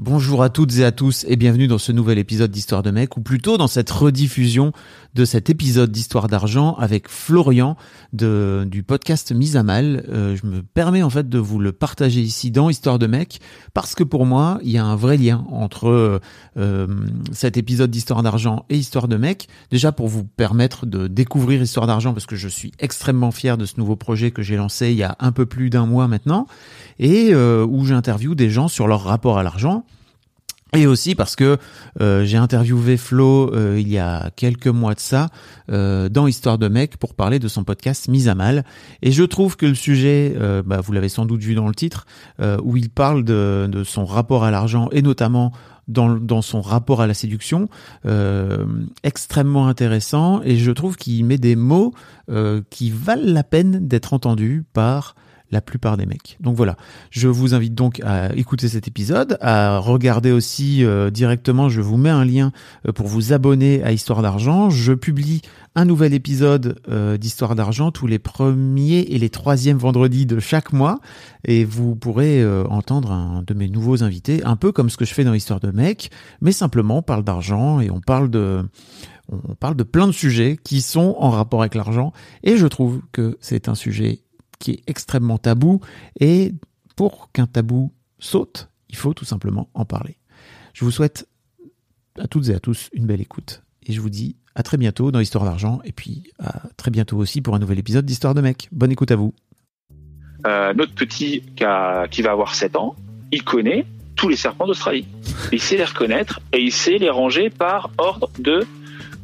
Bonjour à toutes et à tous et bienvenue dans ce nouvel épisode d'Histoire de mec ou plutôt dans cette rediffusion de cet épisode d'Histoire d'argent avec Florian de, du podcast Mise à mal. Euh, je me permets en fait de vous le partager ici dans Histoire de mec parce que pour moi il y a un vrai lien entre euh, cet épisode d'Histoire d'argent et Histoire de mec. Déjà pour vous permettre de découvrir Histoire d'argent parce que je suis extrêmement fier de ce nouveau projet que j'ai lancé il y a un peu plus d'un mois maintenant et euh, où j'interviewe des gens sur leur rapport à l'argent. Et aussi parce que euh, j'ai interviewé Flo euh, il y a quelques mois de ça euh, dans Histoire de mec pour parler de son podcast Mise à mal. Et je trouve que le sujet, bah, vous l'avez sans doute vu dans le titre, où il parle de, son rapport à l'argent et notamment dans, son rapport à la séduction, extrêmement intéressant. Et je trouve qu'il met des mots qui valent la peine d'être entendus par la plupart des mecs. Donc voilà, je vous invite donc à écouter cet épisode, à regarder aussi euh, directement, je vous mets un lien euh, pour vous abonner à Histoire d'argent. Je publie un nouvel épisode euh, d'Histoire d'argent tous les premiers et les troisièmes vendredis de chaque mois et vous pourrez entendre un de mes nouveaux invités, un peu comme ce que je fais dans Histoire de mec, mais simplement on parle d'argent et on parle de on parle de plein de sujets qui sont en rapport avec l'argent et je trouve que c'est un sujet qui est extrêmement tabou et pour qu'un tabou saute, il faut tout simplement en parler. Je vous souhaite à toutes et à tous une belle écoute et je vous dis à très bientôt dans Histoire d'argent et puis à très bientôt aussi pour un nouvel épisode d'Histoire de mec. Bonne écoute à vous. Euh, notre petit qui, a- qui va avoir 7 ans, il connaît tous les serpents d'Australie. Il sait les reconnaître et il sait les ranger par ordre de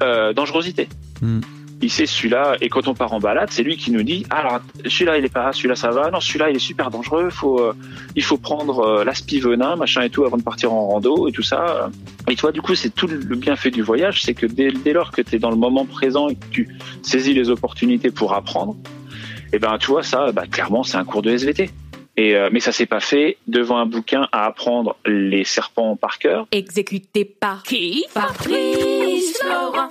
euh, dangerosité. Hmm. Il sait celui-là, et quand on part en balade, c'est lui qui nous dit Ah, alors celui-là il est pas, celui-là ça va, non celui-là il est super dangereux, faut, euh, il faut prendre euh, l'aspivenin, machin et tout avant de partir en rando et tout ça. Et toi du coup c'est tout le bienfait du voyage, c'est que dès, dès lors que tu es dans le moment présent et que tu saisis les opportunités pour apprendre, et ben tu vois ça, bah, clairement c'est un cours de SVT. Et euh, mais ça s'est pas fait devant un bouquin à apprendre les serpents par cœur. Exécuté par qui? Fabrice Florent.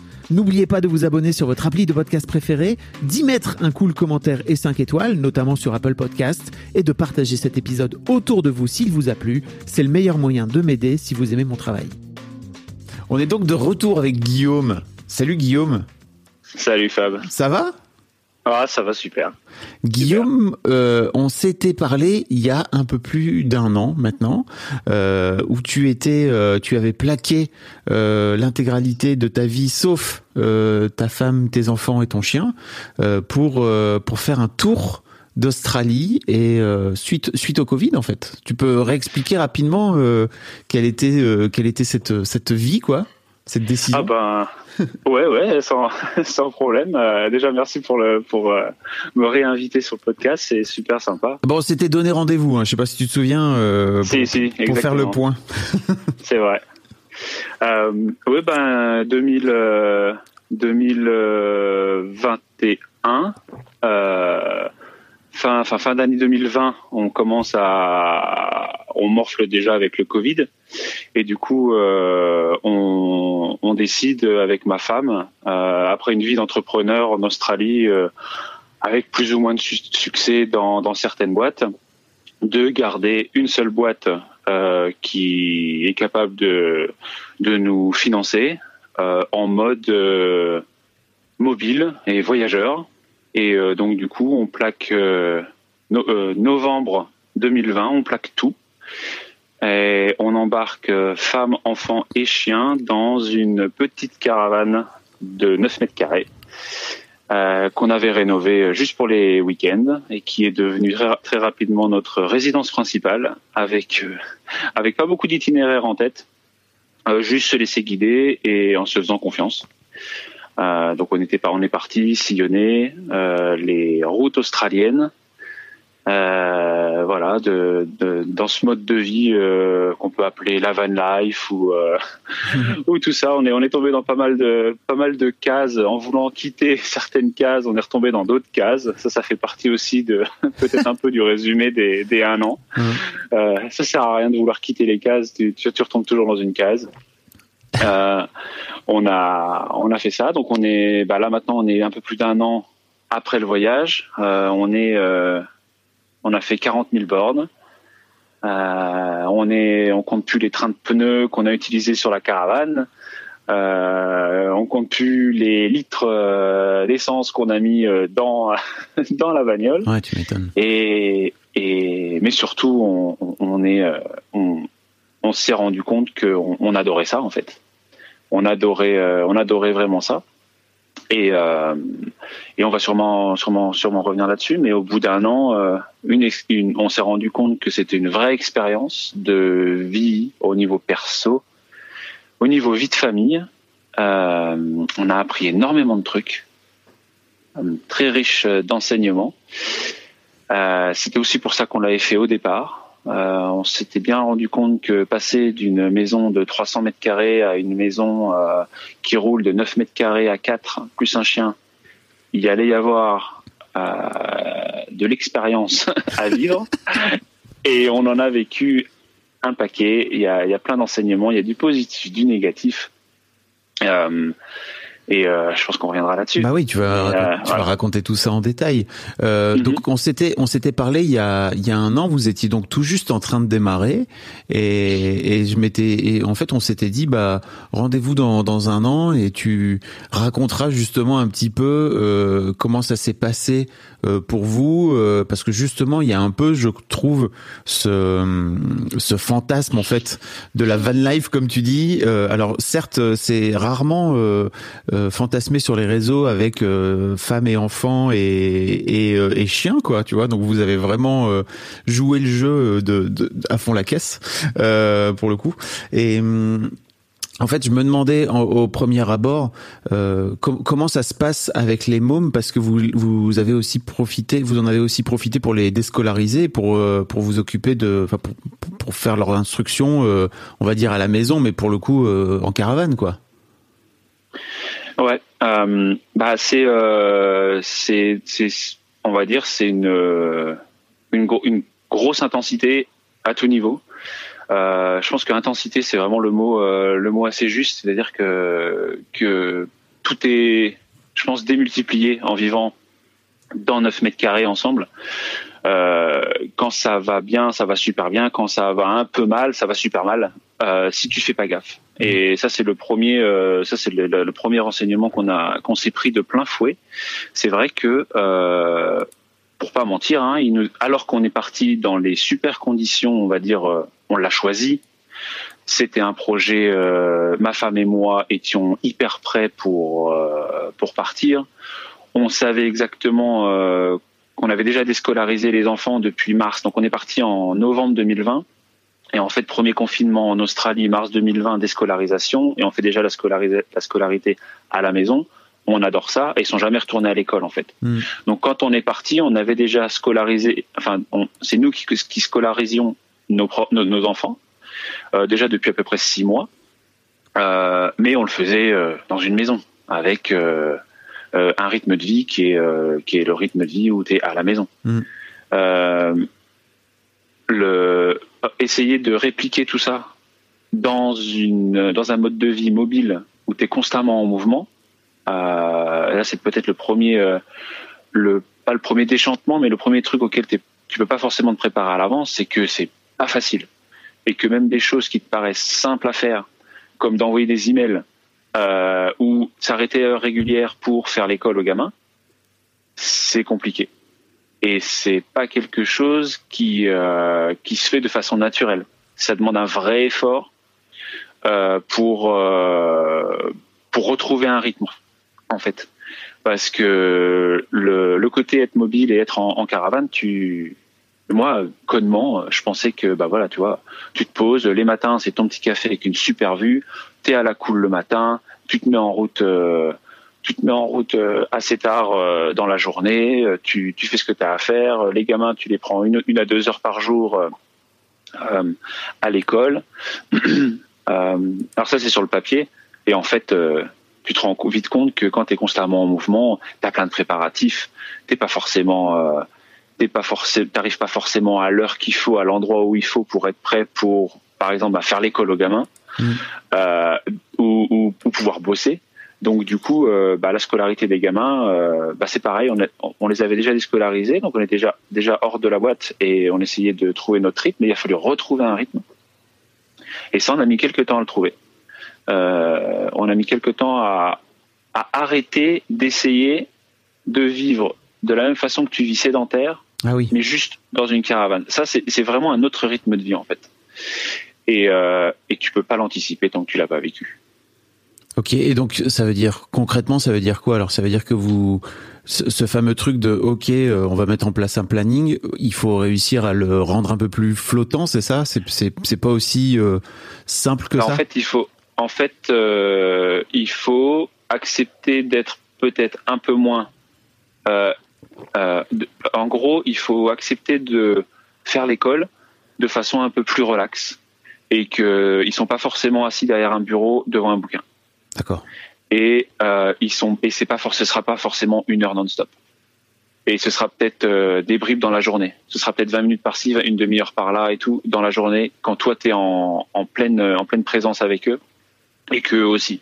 N'oubliez pas de vous abonner sur votre appli de podcast préféré, d'y mettre un cool commentaire et 5 étoiles, notamment sur Apple Podcast, et de partager cet épisode autour de vous s'il vous a plu. C'est le meilleur moyen de m'aider si vous aimez mon travail. On est donc de retour avec Guillaume. Salut Guillaume, Salut Fab. ça va? Ah ça va super. Guillaume, euh, on s'était parlé il y a un peu plus d'un an maintenant, euh, où tu étais, euh, tu avais plaqué euh, l'intégralité de ta vie, sauf euh, ta femme, tes enfants et ton chien, pour pour faire un tour d'Australie et suite suite au Covid en fait. Tu peux réexpliquer rapidement quelle était quelle était cette cette vie quoi, cette décision. Ah ben ouais ouais sans, sans problème. Euh, déjà merci pour le pour euh, me réinviter sur le podcast, c'est super sympa. Bon, on s'était donné rendez-vous. Hein, je sais pas si tu te souviens euh, pour, Si, si, pour faire le point. C'est vrai. Euh, oui, ben 2000, euh, 2021, euh, fin, fin, fin d'année 2020, on commence à, on morfle déjà avec le Covid, et du coup, euh, on, décide avec ma femme, euh, après une vie d'entrepreneur en Australie, euh, avec plus ou moins de su- succès dans, certaines boîtes, de garder une seule boîte qui est capable de, nous financer en mode mobile et voyageur. Et donc du coup, on plaque no- novembre 2020, on plaque tout. Et on embarque euh, femmes, enfants et chiens dans une petite caravane de 9 mètres carrés euh, qu'on avait rénovée juste pour les week-ends et qui est devenue très, rapidement notre résidence principale avec euh, avec pas beaucoup d'itinéraires en tête, euh, juste se laisser guider et en se faisant confiance. Euh, donc on était on est parti sillonner euh, les routes australiennes, euh, voilà, de, de- dans ce mode de vie euh, qu'on peut appeler la van life ou euh, ou tout ça. On est on est tombé dans pas mal de pas mal de cases. En voulant quitter certaines cases, on est retombé dans d'autres cases. Ça, ça fait partie aussi de peut-être un peu du résumé des des un an. Euh, ça sert à rien de vouloir quitter les cases. Tu, tu, tu retombes toujours dans une case. Euh, on a on a fait ça. Donc on est bah là maintenant on est un peu plus d'un an après le voyage. Euh, on est euh, on a fait 40 000 bornes. Euh, on est on compte plus les trains de pneus qu'on a utilisés sur la caravane. Euh, on compte plus les litres euh, d'essence qu'on a mis euh, dans dans la bagnole. Ouais, tu m'étonnes. Et, et mais surtout, on, on- est, on, on s'est rendu compte qu'on on adorait ça en fait. On adorait, on adorait vraiment ça. Et, euh, et on va sûrement, sûrement, sûrement revenir là-dessus. Mais au bout d'un an, euh, une, une- on s'est rendu compte que c'était une vraie expérience de vie au niveau perso, au niveau vie de famille. Euh, on a appris énormément de trucs, euh, très riche d'enseignements. Euh, C'était aussi pour ça qu'on l'avait fait au départ. Euh, on s'était bien rendu compte que passer d'une maison de 300 mètres carrés à une maison euh, qui roule de 9 mètres carrés à 4 plus un chien, il y allait y avoir euh, de l'expérience à vivre. Et on en a vécu un paquet. Il y a, il y a plein d'enseignements. Il y a du positif, du négatif. Et euh, je pense qu'on reviendra là-dessus. Bah oui, tu vas, Euh, tu vas raconter tout ça en détail. Euh, Mhm. Donc on s'était on s'était parlé il y a il y a un an. Vous étiez donc tout juste en train de démarrer et, et je m'étais et en fait on s'était dit bah rendez-vous dans dans un an et tu raconteras justement un petit peu euh, comment ça s'est passé euh, pour vous euh, parce que justement il y a un peu je trouve ce ce fantasme en fait de la van life comme tu dis. Euh, alors certes c'est rarement euh, fantasmé sur les réseaux avec euh, femmes et enfants euh, et chiens quoi tu vois donc vous avez vraiment euh, joué le jeu de, à fond la caisse euh, pour le coup et hum, en fait, je me demandais au premier abord euh, com- comment ça se passe avec les mômes parce que vous vous avez aussi profité, vous en avez aussi profité pour les déscolariser, pour euh, pour vous occuper de, pour, pour- faire leur instruction, euh, on va dire à la maison, mais pour le coup euh, en caravane quoi. Ouais, euh, bah c'est euh, c'est c'est on va dire c'est une euh, une, gro- une grosse intensité à tout niveau. Je pense que intensité c'est vraiment le mot le mot assez juste, c'est-à-dire que que tout est je pense démultiplié en vivant dans 9 mètres carrés ensemble. Euh, quand ça va bien, ça va super bien. Quand ça va un peu mal, ça va super mal. Euh, si tu fais pas gaffe. Et ça c'est le premier, euh, ça c'est le, le- le premier renseignement qu'on a, qu'on s'est pris de plein fouet. C'est vrai que, euh, pour pas mentir, hein, il nous, alors qu'on est parti dans les super conditions, on va dire, euh, on l'a choisi. C'était un projet. euh, ma femme et moi étions hyper prêts pour euh, pour partir. On savait exactement qu'on avait déjà déscolarisé les enfants depuis mars. Donc on est parti en novembre 2020. Et en fait, premier confinement en Australie, mars 2020, déscolarisation. Et on fait déjà la, scolarité à la maison. On adore ça. Et ils sont jamais retournés à l'école, en fait. Mm. Donc quand on est parti, on avait déjà scolarisé, enfin, on- c'est nous qui, qui scolarisions nos, pro- nos, nos enfants, euh, déjà depuis à peu près six mois. Euh, mais on le faisait euh, dans une maison, avec euh, un rythme de vie qui est, euh, qui est le rythme de vie où tu es à la maison. Mm. Euh, le, essayer de répliquer tout ça dans, une, dans un mode de vie mobile où tu es constamment en mouvement, là c'est peut-être le premier, le, pas le premier déchantement, mais le premier truc auquel t'es- tu peux pas forcément te préparer à l'avance, c'est que c'est pas facile. Et que même des choses qui te paraissent simples à faire, comme d'envoyer des emails euh, ou s'arrêter à heure régulière pour faire l'école aux gamins, c'est compliqué. Et c'est pas quelque chose qui, euh, qui se fait de façon naturelle. Ça demande un vrai effort euh, pour euh, pour retrouver un rythme, en fait, parce que le, le côté être mobile et être en, en caravane, tu moi, connement, je pensais que bah voilà, tu vois, tu te poses les matins, c'est ton petit café avec une super vue, t'es à la cool le matin, tu te mets en route. Euh, tu en route euh, assez tard euh, dans la journée, tu, fais ce que tu as à faire. Les gamins, tu les prends une, à deux heures par jour à l'école. alors ça, c'est sur le papier. Et en fait, tu te rends vite compte que quand tu es constamment en mouvement, tu as plein de préparatifs. T'es pas forcément, t'es pas forcément, t'arrives pas forcément à l'heure qu'il faut, à l'endroit où il faut pour être prêt pour, par exemple, faire l'école aux gamins Mmh. euh, ou, ou, ou pouvoir bosser. Donc du coup, euh, bah, la scolarité des gamins, euh, bah, c'est pareil. On, a- on les avait déjà déscolarisés, donc on était déjà déjà hors de la boîte et on essayait de trouver notre rythme. Mais il a fallu retrouver un rythme. Et ça, on a mis quelques temps à le trouver. Euh, on a mis quelques temps à, à arrêter d'essayer de vivre de la même façon que tu vis sédentaire, Ah oui. mais juste dans une caravane. Ça, c'est c'est vraiment un autre rythme de vie en fait. Et, euh, et tu peux pas l'anticiper tant que tu l'as pas vécu. Ok, et donc ça veut dire concrètement, ça veut dire quoi? Alors ça veut dire que vous, ce, ce fameux truc de ok, euh, on va mettre en place un planning, il faut réussir à le rendre un peu plus flottant, c'est ça? C'est pas aussi euh, simple que Alors, ça? en fait, il faut, en fait, euh, il faut accepter d'être peut-être un peu moins. de- en gros, il faut accepter de faire l'école de façon un peu plus relaxe et que ils sont pas forcément assis derrière un bureau devant un bouquin. D'accord. et euh, ils sont et c'est pas ce sera pas forcément une heure non-stop et ce sera peut-être euh, des bribes dans la journée ce sera peut-être 20 minutes par-ci une demi-heure par là et tout dans la journée quand toi tu es en, en pleine en pleine présence avec eux et qu'eux aussi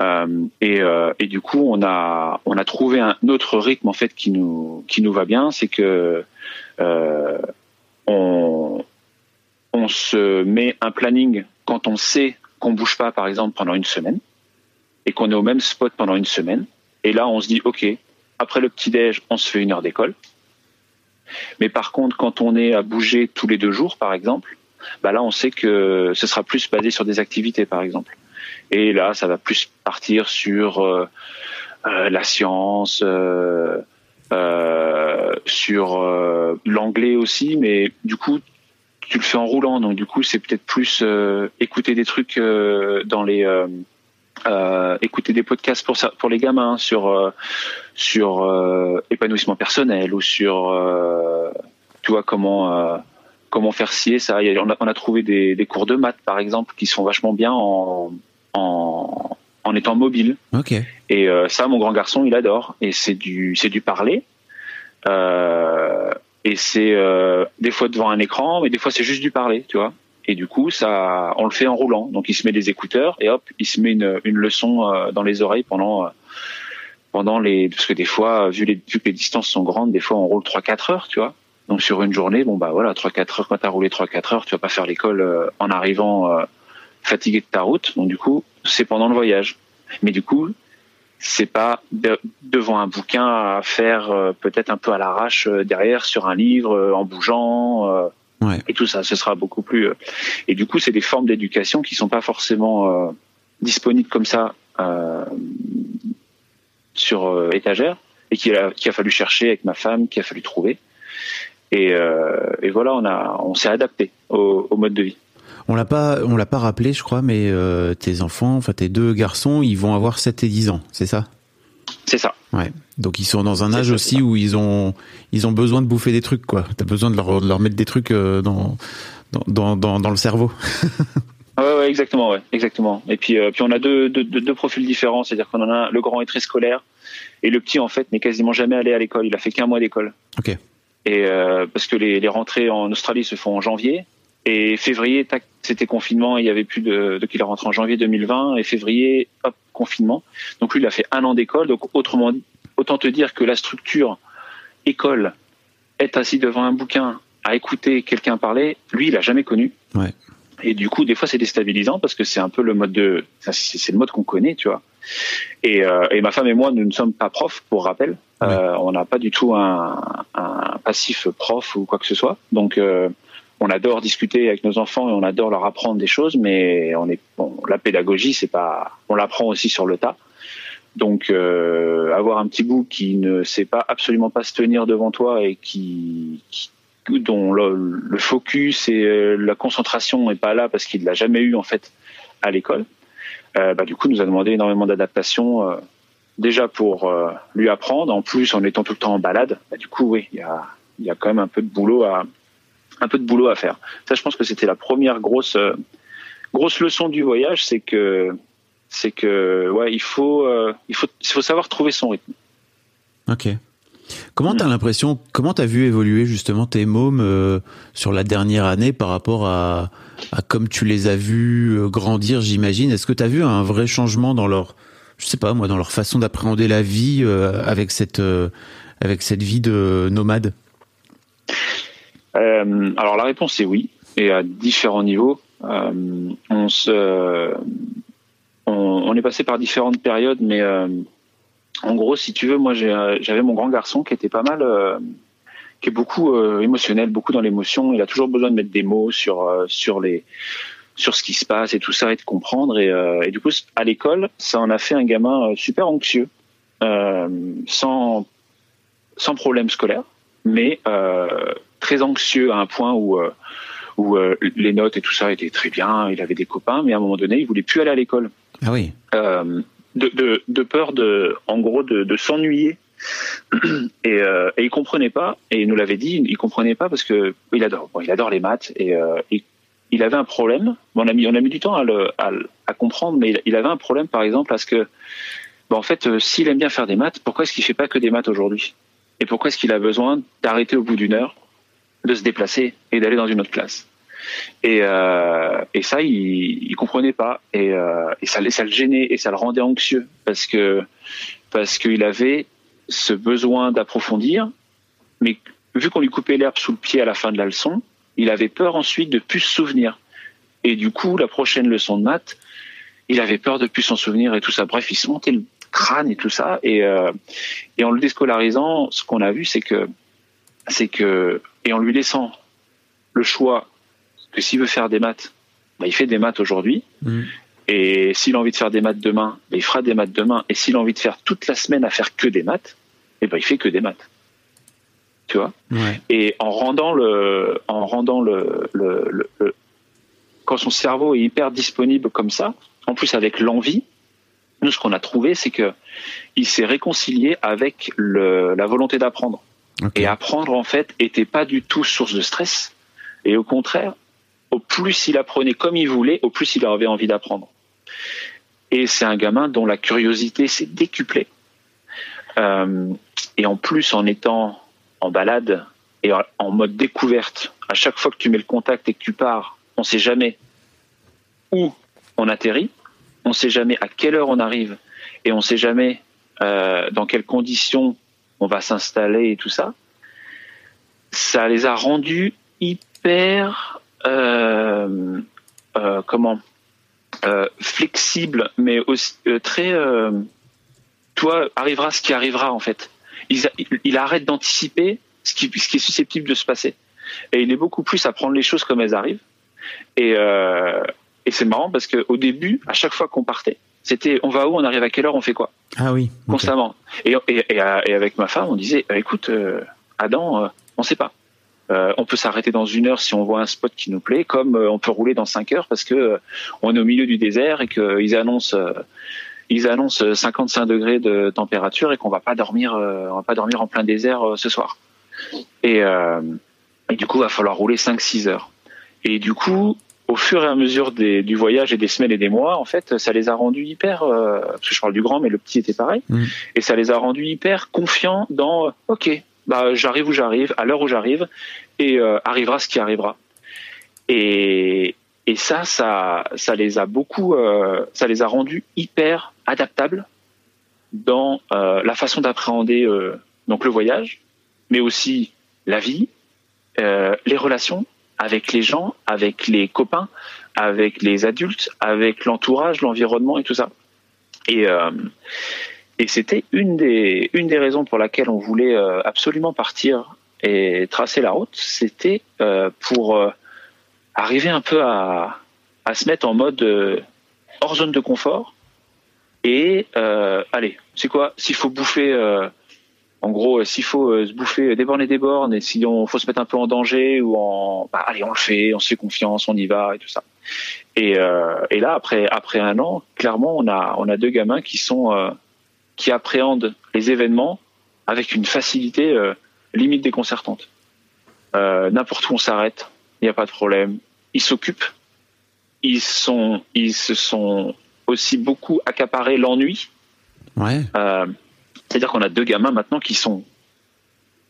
euh, et, euh, et du coup on a on a trouvé un autre rythme en fait qui nous qui nous va bien c'est que euh, on on se met un planning quand on sait qu'on bouge pas, par exemple, pendant une semaine, et qu'on est au même spot pendant une semaine. Et là, on se dit, OK, après le petit-déj, on se fait une heure d'école. Mais par contre, quand on est à bouger tous les deux jours, par exemple, bah là, on sait que ce sera plus basé sur des activités, par exemple. Et là, ça va plus partir sur euh, euh, la science, euh, sur l'anglais aussi, mais du coup, tu le fais en roulant, donc du coup, c'est peut-être plus euh, écouter des trucs euh, dans les euh, écouter des podcasts pour ça, pour les gamins sur sur épanouissement personnel ou sur tu vois comment comment faire ci et ça. On, a, on a trouvé des, des cours de maths par exemple qui sont vachement bien en en, en étant mobile. Ok. Et ça, mon grand garçon, il adore. Et c'est du, c'est du parler. Euh, et c'est euh, des fois devant un écran, mais des fois c'est juste du parler, tu vois. Et du coup, ça, on le fait en roulant. Donc, il se met des écouteurs et hop, il se met une, une leçon euh, dans les oreilles pendant euh, pendant les, parce que des fois, vu les, vu que les distances sont grandes, des fois on roule 3-4 heures, tu vois. Donc sur une journée, bon bah voilà, 3-4 heures, quand t'as roulé 3-4 heures, tu vas pas faire l'école euh, en arrivant fatigué de ta route. Donc du coup, c'est pendant le voyage. Mais du coup, c'est pas de- devant un bouquin à faire euh, peut-être un peu à l'arrache euh, derrière sur un livre euh, en bougeant euh, Ouais. et tout ça. Ce sera beaucoup plus. euh, et du coup, c'est des formes d'éducation qui sont pas forcément euh, disponibles comme ça euh, sur euh, étagère et qu'il a, a fallu chercher avec ma femme, qu'il a fallu trouver. Et, euh, et voilà, on a, on s'est adapté au, au mode de vie. On l'a pas, on l'a pas rappelé, je crois, mais euh, tes enfants, enfin tes deux garçons, ils vont avoir 7 et 10 ans, c'est ça? C'est ça. Ouais. Donc ils sont dans un âge ça, aussi où ils ont, ils ont besoin de bouffer des trucs, quoi. T'as besoin de leur, de leur mettre des trucs euh, dans, dans, dans, dans, dans le cerveau. Ouais, ouais, exactement, ouais, exactement. Et puis, euh, puis on a deux, deux, deux, deux profils différents, c'est-à-dire qu'on en a un, le grand est très scolaire et le petit en fait n'est quasiment jamais allé à l'école. Il a fait qu'un mois d'école. Ok. Et euh, parce que les, les rentrées en Australie se font en janvier et février, tac, c'était confinement. Il y avait plus de, donc il est rentré en janvier 2020 et février, hop, confinement. Donc lui, il a fait un an d'école. Donc autrement dit, autant te dire que la structure école, être assis devant un bouquin à écouter quelqu'un parler, lui, il a jamais connu. Ouais. Et du coup, des fois, c'est déstabilisant parce que c'est un peu le mode de, c'est le mode qu'on connaît, tu vois. Et, euh, et ma femme et moi, nous ne sommes pas profs, pour rappel. Euh, on n'a pas du tout un, un passif prof ou quoi que ce soit. Donc, euh, on adore discuter avec nos enfants et on adore leur apprendre des choses, mais on est bon, la pédagogie, c'est pas, on l'apprend aussi sur le tas. Donc euh, avoir un petit bout qui ne sait pas absolument pas se tenir devant toi et qui, qui dont le, le, focus et euh, la concentration n'est pas là parce qu'il l'a jamais eu en fait à l'école, euh, bah, du coup nous a demandé énormément d'adaptation. Euh, déjà pour euh, lui apprendre, en plus en étant tout le temps en balade, bah, du coup oui, il y a, y a quand même un peu de boulot à un peu de boulot à faire. Ça, je pense que c'était la première grosse euh, grosse leçon du voyage, c'est que c'est que ouais, il faut euh, il faut il faut savoir trouver son rythme. Ok. Comment t'as l'impression, comment t'as vu évoluer justement tes mômes euh, sur la dernière année par rapport à, à comme tu les as vus euh, grandir, j'imagine? Est-ce que t'as vu un vrai changement dans leur, je sais pas moi, dans leur façon d'appréhender la vie euh, avec cette euh, avec cette vie de nomade? Euh, alors la réponse est oui, et à différents niveaux. Euh, on se, on, on est passé par différentes périodes, mais euh, en gros, si tu veux, moi euh, j'avais mon grand garçon qui était pas mal, euh, qui est beaucoup euh, émotionnel, beaucoup dans l'émotion. Il a toujours besoin de mettre des mots sur euh, sur les sur ce qui se passe et tout ça et de comprendre. Et, euh, du coup, à l'école, ça en a fait un gamin euh, super anxieux, euh, sans sans problème scolaire, mais euh, très anxieux à un point où euh, où euh, les notes et tout ça étaient très bien. Il avait des copains, mais à un moment donné, il voulait plus aller à l'école Ah oui. euh, de, de, de peur de, en gros, de, de s'ennuyer. Et, euh, et il comprenait pas. Et il nous l'avait dit, il comprenait pas parce que il adore, bon, il adore les maths et, euh, et il avait un problème. Bon, on a mis, on a mis du temps à, le, à, comprendre, mais il, il avait un problème, par exemple, parce que, bon, en fait, s'il aime bien faire des maths, pourquoi est-ce qu'il fait pas que des maths aujourd'hui? Et pourquoi est-ce qu'il a besoin d'arrêter au bout d'une heure, de se déplacer et d'aller dans une autre classe et, euh, et ça, il, il comprenait pas, et, euh, et ça, ça le gênait et ça le rendait anxieux parce que parce qu'il avait ce besoin d'approfondir, mais vu qu'on lui coupait l'herbe sous le pied à la fin de la leçon, il avait peur ensuite de plus se souvenir. Et du coup, la prochaine leçon de maths, il avait peur de plus s'en souvenir et tout ça. Bref, il se montait le crâne et tout ça. Et, euh, et en le déscolarisant, ce qu'on a vu, c'est que c'est que et en lui laissant le choix que s'il veut faire des maths, bah, il fait des maths aujourd'hui. Mm. Et s'il a envie de faire des maths demain, bah, il fera des maths demain. Et s'il a envie de faire toute la semaine à faire que des maths, eh ben, il fait que des maths. Tu vois? Ouais. Et en rendant le, en rendant le, le, le- le- quand son cerveau est hyper disponible comme ça, en plus avec l'envie, nous ce qu'on a trouvé, c'est que il s'est réconcilié avec le, la volonté d'apprendre. Et apprendre, en fait, était pas du tout source de stress. Et au contraire, au plus il apprenait comme il voulait, au plus il avait envie d'apprendre. Et c'est un gamin dont la curiosité s'est décuplée. Euh, et en plus, en étant en balade et en- mode découverte, à chaque fois que tu mets le contact et que tu pars, on sait jamais où on atterrit, on sait jamais à quelle heure on arrive, et on sait jamais euh, dans quelles conditions on va s'installer et tout ça, ça les a rendus hyper euh, euh, comment euh, flexibles, mais aussi euh, très toi arrivera ce qui arrivera en fait. Il, arrête d'anticiper ce qui, est susceptible de se passer, et il est beaucoup plus à prendre les choses comme elles arrivent. Et, c'est marrant parce que au début, à chaque fois qu'on partait, c'était on va où, on arrive à quelle heure, on fait quoi Ah oui. constamment. Et, et, et, et avec ma femme, on disait, euh, écoute, euh, Adam, euh, on sait pas. Euh, on peut s'arrêter dans une heure si on voit un spot qui nous plaît, comme on peut rouler dans cinq heures parce que on est au milieu du désert et qu'ils annoncent, ils annoncent euh, 55 degrés de température et qu'on va pas dormir, euh, on va pas dormir en plein désert euh, ce soir. Et, euh, et du coup, il va falloir rouler 5-6 heures. Et du coup, au fur et à mesure des, du voyage et des semaines et des mois, en fait, ça les a rendus hyper, euh, parce que je parle du grand, mais le petit était pareil, Mm. et ça les a rendus hyper confiants dans, euh, ok, bah j'arrive où j'arrive, à l'heure où j'arrive, et euh, arrivera ce qui arrivera. Et, et ça, ça, ça les a beaucoup, euh, ça les a rendus hyper adaptables dans euh, la façon d'appréhender euh, donc le voyage, mais aussi la vie, les relations avec les gens, avec les copains, avec les adultes, avec l'entourage, l'environnement et tout ça. Et, euh, c'était une des, une des raisons pour laquelle on voulait euh, absolument partir et tracer la route, c'était euh, pour, arriver un peu à, à se mettre en mode hors zone de confort. Et allez, c'est quoi S'il faut bouffer, en gros, euh, s'il faut euh, se bouffer, déborner des bornes, et si on faut se mettre un peu en danger ou en, bah, allez, on le fait, on se fait confiance, on y va et tout ça. Et, euh, et là, après après un an, clairement, on a on a deux gamins qui sont euh, qui appréhendent les événements avec une facilité euh, limite déconcertante. N'importe où on s'arrête, il n'y a pas de problème. Ils s'occupent. Ils sont ils se sont aussi beaucoup accaparés l'ennui. Ouais. C'est-à-dire qu'on a deux gamins maintenant qui sont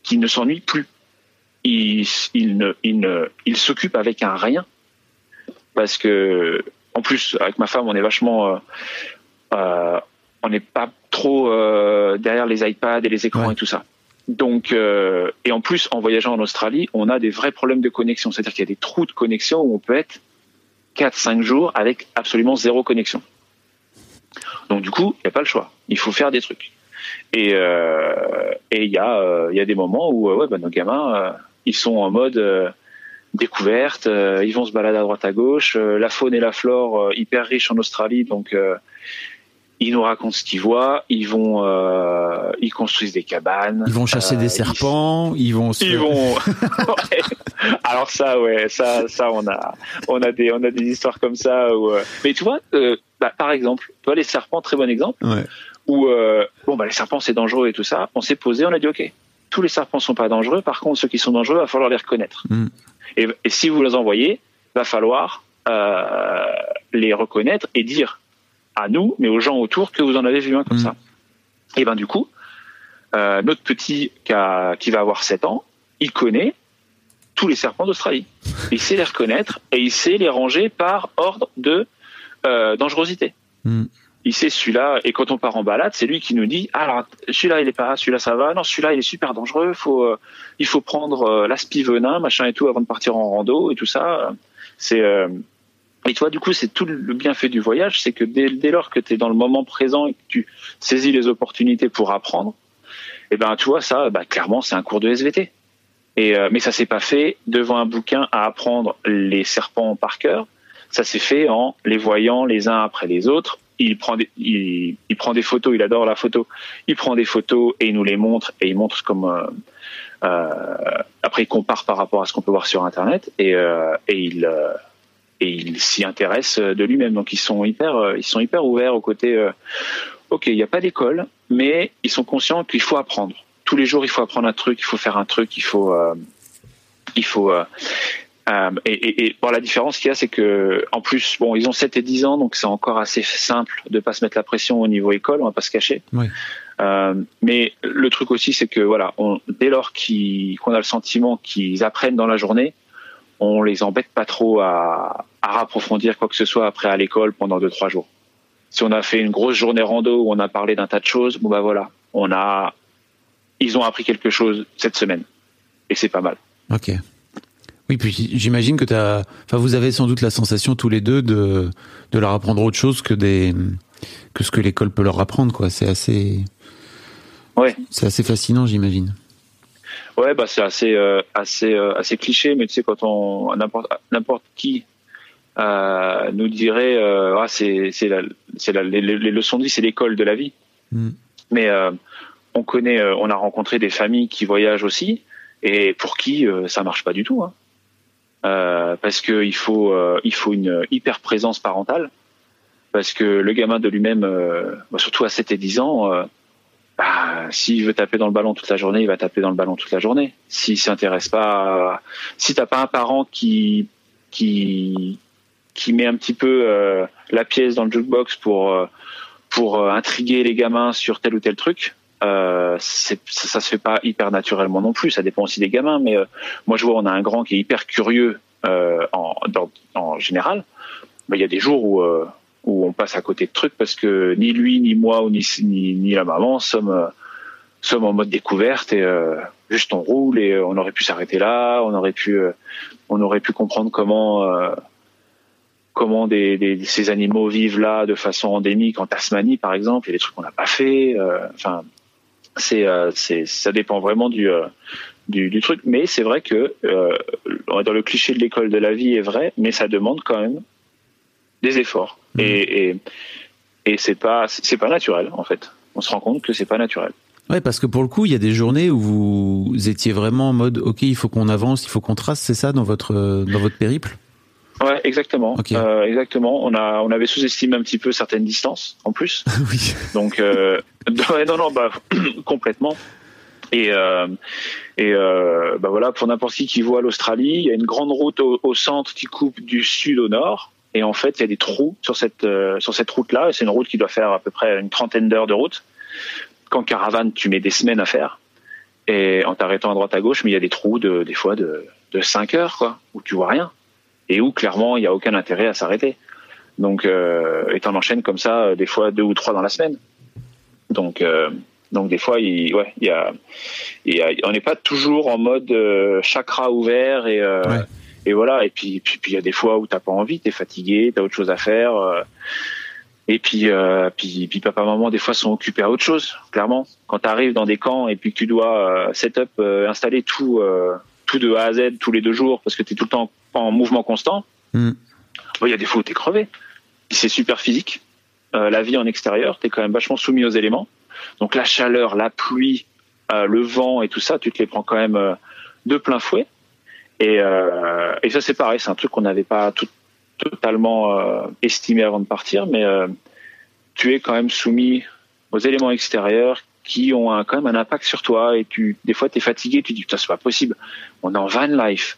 qui ne s'ennuient plus. Ils, ils ne ils ne ils s'occupent avec un rien parce que en plus avec ma femme on est vachement euh, euh, on n'est pas trop euh, derrière les iPads et les écrans Ouais. et tout ça. Donc et en plus en voyageant en Australie on a des vrais problèmes de connexion. C'est-à-dire qu'il y a des trous de connexion où on peut être 4-5 jours avec absolument zéro connexion. Donc du coup, il n'y a pas le choix. Il faut faire des trucs. Et euh, et il y a euh, il y a des moments où euh, ouais bah, nos gamins ils sont en mode découverte, ils vont se balader à droite à gauche, la faune et la flore hyper riches en Australie donc ils nous racontent ce qu'ils voient, ils vont euh, ils construisent des cabanes, Ils vont chasser Euh, des serpents, ils vont se... ils vont. Ouais. Alors ça, ouais, ça, ça, on a, on a des, on a des histoires comme ça. Où, Mais tu vois, euh, bah, par exemple, tu vois les serpents, très bon exemple. Ouais. Où euh, bon, bah les serpents c'est dangereux et tout ça. On s'est posé, on a dit ok, tous les serpents sont pas dangereux. Par contre, ceux qui sont dangereux, va falloir les reconnaître. Mm. Et, et si vous les envoyez, va falloir euh, les reconnaître et dire à nous, mais aux gens autour, que vous en avez vu un comme Mm. ça. Et ben du coup, euh, notre petit qui, a- qui va avoir 7 ans, il connaît tous les serpents d'Australie. Il sait les reconnaître et il sait les ranger par ordre de euh, dangerosité. Mm. Il sait celui-là et quand on part en balade, c'est lui qui nous dit ah, alors celui-là il est pas, celui-là ça va, non celui-là il est super dangereux, euh, il faut prendre euh, l'aspi venin machin et tout avant de partir en rando et tout ça. C'est euh, et toi du coup c'est tout le bienfait du voyage, c'est que dès, lors que tu es dans le moment présent et que tu saisis les opportunités pour apprendre, et ben tu vois ça bah, clairement c'est un cours de SVT. Et euh, mais ça s'est pas fait devant un bouquin à apprendre les serpents par cœur. Ça s'est fait en les voyant les uns après les autres. Il prend des, il, prend des photos, il adore la photo. Il prend des photos et il nous les montre et il montre comme euh, euh, après il compare par rapport à ce qu'on peut voir sur internet et, euh, et il et il s'y intéresse de lui-même. Donc ils sont hyper ils sont hyper ouverts au côté OK, il n'y a pas d'école, mais ils sont conscients qu'il faut apprendre. Tous les jours, il faut apprendre un truc, il faut faire un truc, il faut il faut euh, et, et, et bon, la différence qu'il y a, c'est que en plus, bon, ils ont 7 et 10 ans, donc c'est encore assez simple de pas se mettre la pression au niveau école, on va pas se cacher. Oui. Euh, mais le truc aussi, c'est que voilà, on, dès lors qu'on a le sentiment qu'ils apprennent dans la journée, on les embête pas trop à, à approfondir quoi que ce soit après à l'école pendant deux trois jours. Si on a fait une grosse journée rando où on a parlé d'un tas de choses, bon bah voilà, on a, ils ont appris quelque chose cette semaine et c'est pas mal. Ok. Oui, puis j'imagine que t'as, enfin, vous avez sans doute la sensation tous les deux de, de leur apprendre autre chose que des, que ce que l'école peut leur apprendre, quoi. C'est assez, Ouais. c'est assez fascinant, j'imagine. Ouais, bah c'est assez euh, assez euh, assez cliché, mais tu sais quand on n'importe n'importe qui euh, nous dirait euh, ah c'est c'est la c'est la, les, les leçons de vie, c'est l'école de la vie. Mm. Mais euh, on connaît, on a rencontré des familles qui voyagent aussi et pour qui ça marche pas du tout, hein. Euh, parce que il faut euh, il faut une hyper présence parentale, parce que le gamin de lui-même, euh, bah, surtout à 7 et 10 ans. euh, bah, s'il veut taper dans le ballon toute la journée, il va taper dans le ballon toute la journée. S'il s'intéresse pas, à... si t'as pas un parent qui qui qui met un petit peu euh, la pièce dans le jukebox pour pour intriguer les gamins sur tel ou tel truc, euh, ça, ça se fait pas hyper naturellement non plus. Ça dépend aussi des gamins, mais euh, moi je vois on a un grand qui est hyper curieux euh, en, général. Il y a des jours où on passe à côté de trucs parce que ni lui, ni moi, ou ni, la maman sommes, sommes en mode découverte et juste on roule et on aurait pu s'arrêter là, on aurait pu, on aurait pu comprendre comment, comment ces animaux vivent là de façon endémique en Tasmanie par exemple. Il y a des trucs qu'on n'a pas fait. Enfin, c'est, euh, c'est, ça dépend vraiment du, euh, du, du truc. Mais c'est vrai que euh, dans le cliché de l'école de la vie est vrai, mais ça demande quand même des efforts. Mhm. Et, et, et c'est pas c'est pas naturel en fait. On se rend compte que c'est pas naturel. Ouais, parce que pour le coup, il y a des journées où vous étiez vraiment en mode, ok, il faut qu'on avance, il faut qu'on trace, c'est ça dans votre dans votre périple? Ouais, exactement. Ok. Euh, exactement. On a on avait sous-estimé un petit peu certaines distances en plus. Oui. Donc euh, non non bah complètement. Et euh, et euh, bah voilà pour n'importe qui qui voit l'Australie, il y a une grande route au, au centre qui coupe du sud au nord. Et en fait, il y a des trous sur cette euh, sur cette route-là. C'est une route qui doit faire à peu près une trentaine d'heures de route. Qu'en caravane, tu mets des semaines à faire. Et en t'arrêtant à droite à gauche, mais il y a des trous de des fois de de cinq heures quoi, où tu vois rien et où clairement il y a aucun intérêt à s'arrêter. Donc, euh, et t'en enchaînes comme ça, euh, des fois deux ou trois dans la semaine. Donc, euh, donc des fois, il, ouais, il y a, il y a, on n'est pas toujours en mode euh, chakra ouvert et euh, Ouais. et voilà. Et puis, puis, puis il y a des fois où t'as pas envie, t'es fatigué, t'as autre chose à faire. et puis, euh, puis, puis papa, maman, des fois sont occupés à autre chose. Clairement, quand t'arrives dans des camps et puis que tu dois euh, set up, euh, installer tout, tout de A à Z tous les deux jours parce que t'es tout le temps en mouvement constant. Mm. Il y a des fois où t'es crevé. C'est super physique. Euh, la vie en extérieur, t'es quand même vachement soumis aux éléments. Donc la chaleur, la pluie, euh, le vent et tout ça, tu te les prends quand même euh, de plein fouet. Et, et ça c'est pareil, c'est un truc qu'on n'avait pas tout- totalement estimé avant de partir, mais tu es quand même soumis aux éléments extérieurs qui ont un, quand même un impact sur toi. Et tu, des fois, t'es fatigué, tu dis putain c'est pas possible. On est en van life,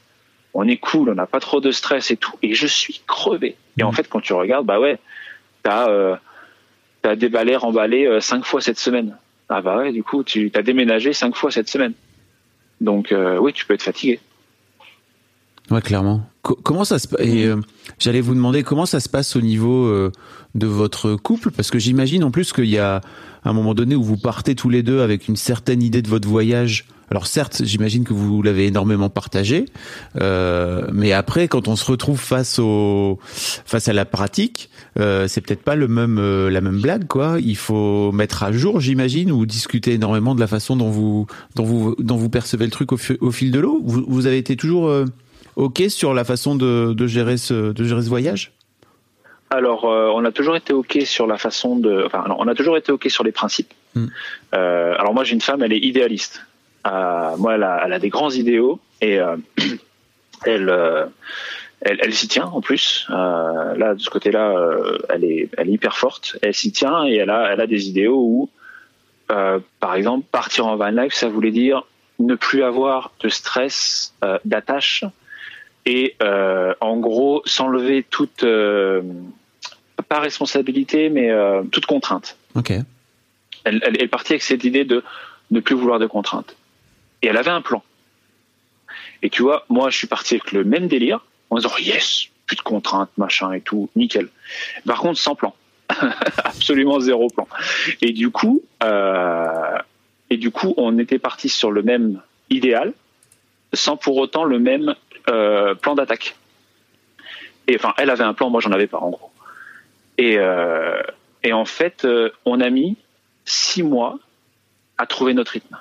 on est cool, on n'a pas trop de stress et tout. Et je suis crevé. Et en fait, quand tu regardes, bah ouais, t'as euh, t'as déballé, remballé euh, cinq fois cette semaine. Ah bah ouais, du coup, tu as déménagé cinq fois cette semaine. Donc euh, oui, tu peux être fatigué. Ouais, clairement. Co- comment ça se et euh, j'allais vous demander comment ça se passe au niveau euh, de votre couple? Parce que j'imagine en plus qu'il y a un moment donné où vous partez tous les deux avec une certaine idée de votre voyage. Alors certes, j'imagine que vous l'avez énormément partagé, euh, mais après quand on se retrouve face au face à la pratique, euh, c'est peut-être pas le même euh, la même blague quoi. Il faut mettre à jour, j'imagine, ou discuter énormément de la façon dont vous dont vous dont vous percevez le truc au, fi- au fil de l'eau. Vous, vous avez été toujours ok sur la façon de, de gérer ce de gérer ce voyage? Alors, euh, on a toujours été ok sur la façon de. Enfin, non, on a toujours été ok sur les principes. Mm. Euh, alors moi, j'ai une femme, elle est idéaliste. Euh, moi, elle a, elle a des grands idéaux et euh, elle, euh, elle, elle s'y tient en plus. Là, de ce côté-là, elle est, elle est hyper forte. Elle s'y tient et elle a, elle a des idéaux où, par exemple, partir en van life, ça voulait dire ne plus avoir de stress, d'attache et en gros s'enlever toute pas responsabilité mais toute contrainte. Ok. Elle, elle, elle partit avec cette idée de ne plus vouloir de contraintes. Et elle avait un plan. Et tu vois, moi je suis parti avec le même délire en disant yes, plus de contraintes, machin et tout, nickel. Par contre sans plan, absolument zéro plan. Et du coup, euh, et du coup, on était parti sur le même idéal, sans pour autant le même euh, plan d'attaque. Et enfin, elle avait un plan, moi j'en avais pas en gros. Et, euh, et en fait, on a mis six mois à trouver notre rythme.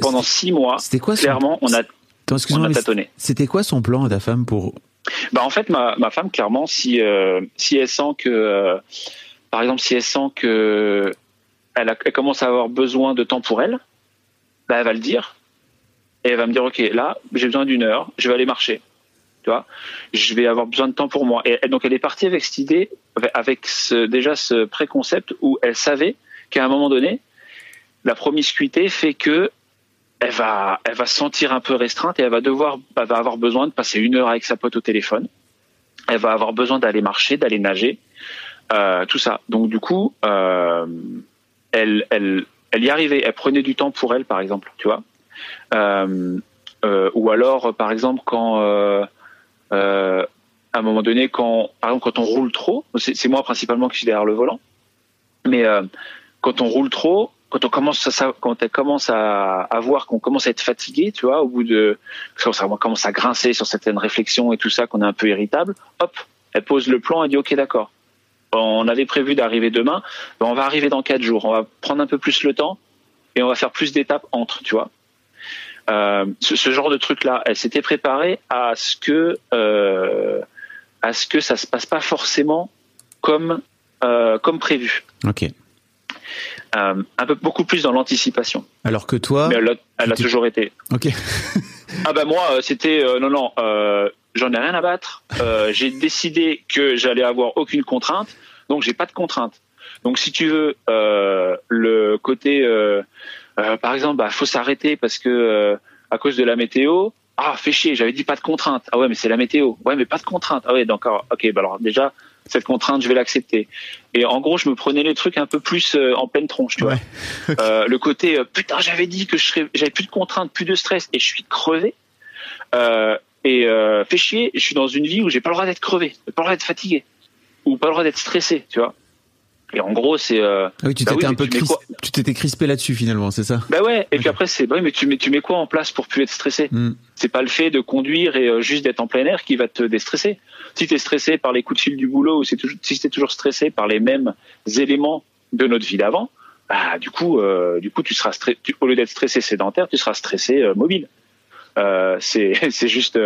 Pendant six mois, c'était quoi son- clairement, on a, Attends, on a tâtonné. C'était quoi son plan à ta femme pour Bah en fait, ma, ma femme, clairement, si euh, si elle sent que, euh, par exemple, si elle sent que elle, a- elle commence à avoir besoin de temps pour elle, bah elle va le dire et elle va me dire ok là j'ai besoin d'une heure, je vais aller marcher, tu vois, je vais avoir besoin de temps pour moi. Et, et donc elle est partie avec cette idée, avec ce, déjà ce préconcept où elle savait qu'à un moment donné, la promiscuité fait que elle va, elle va se sentir un peu restreinte et elle va devoir, va avoir besoin de passer une heure avec sa pote au téléphone. Elle va avoir besoin d'aller marcher, d'aller nager, euh, tout ça. Donc du coup, euh, elle, elle, elle y arrivait. Elle prenait du temps pour elle, par exemple, tu vois. Euh, ou alors, par exemple, quand à un moment donné, quand, par exemple, quand on roule trop, c'est moi principalement qui suis derrière le volant, mais quand on roule trop, quand on commence à, quand elle commence à, à voir qu'on commence à être fatigué, tu vois, au bout de, quand ça commence à grincer sur certaines réflexions et tout ça, qu'on est un peu irritable, hop, elle pose le plan, elle dit ok d'accord. On avait prévu d'arriver demain, ben, on va arriver dans quatre jours. On va prendre un peu plus le temps et on va faire plus d'étapes entre, tu vois. Euh, ce, ce genre de truc-là, elle s'était préparée à ce que euh, à ce que ça se passe pas forcément comme euh, comme prévu. Ok. Euh, un peu beaucoup plus dans l'anticipation. Alors que toi, Mais elle, a- elle toujours été. ok. Ah bah moi, euh, c'était euh, non non, euh, j'en ai rien à battre. J'ai décidé que j'allais avoir aucune contrainte, donc j'ai pas de contrainte. Donc si tu veux, le côté, par exemple, bah faut s'arrêter parce que à cause de la météo. Ah, fais chier, j'avais dit pas de contrainte. Ah ouais, mais c'est la météo. Ouais, mais pas de contrainte. Ah ouais, d'accord. Ok, bah alors déjà cette contrainte, je vais l'accepter. Et en gros, je me prenais les trucs un peu plus euh, en pleine tronche, tu vois. Euh, le côté euh, putain, j'avais dit que je serais, j'avais plus de contraintes, plus de stress, et je suis crevé. Euh, et euh, fais chier, je suis dans une vie où j'ai pas le droit d'être crevé, pas le droit d'être fatigué, ou pas le droit d'être stressé, tu vois. Et en gros, c'est euh, Ah oui, tu Bah t'étais oui, un peu tu cris- t'étais crispé là-dessus finalement, c'est ça? Bah ouais. Et puis après, c'est bah oui, mais tu mets tu mets quoi en place pour plus être stressé? Hmm. C'est pas le fait de conduire et euh, juste d'être en plein air qui va te déstresser. Si t'es stressé par les coups de fil du boulot, ou si t'es toujours stressé par les mêmes éléments de notre vie d'avant, bah du coup, euh, du coup, tu seras. Tu, au lieu d'être stressé sédentaire, tu seras stressé euh, mobile. Euh, c'est juste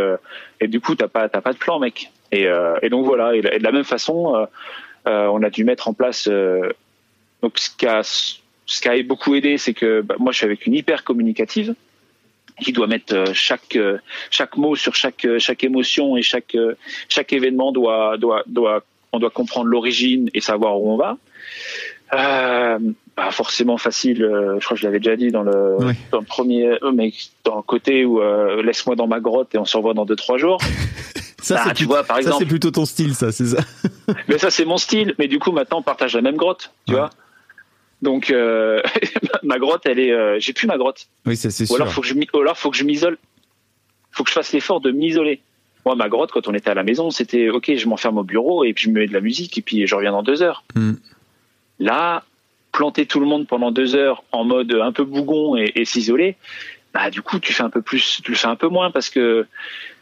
et du coup t'as pas pas de plan mec et, et donc voilà et, de- la même façon on a dû mettre en place donc ce qui a ce qui a beaucoup aidé c'est que bah, moi je suis avec une hyper communicative qui doit mettre euh, chaque euh, chaque mot sur chaque euh, chaque émotion et chaque chaque événement doit doit doit on doit comprendre l'origine et savoir où on va. Euh, pas forcément facile euh, je crois que je l'avais déjà dit dans le dans le premier euh, mais dans le côté où laisse-moi dans ma grotte et on se revoit dans deux trois jours. Ça, Bah, c'est tu plutôt- vois par ça, exemple. c'est plutôt ton style, ça, c'est ça. mais ça c'est mon style. Mais du coup maintenant on partage la même grotte tu Ouais. vois donc euh, ma grotte elle est euh, j'ai plus ma grotte. Oui, c'est ou sûr. alors faut que je ou alors faut que je m'isole. Faut que je fasse l'effort de m'isoler. Moi ma grotte quand on était à la maison c'était ok je m'enferme au bureau et puis je me mets de la musique et puis je reviens dans deux heures. Hmm. là planter tout le monde pendant deux heures en mode un peu bougon et, et s'isoler bah du coup tu fais un peu plus tu le fais un peu moins parce que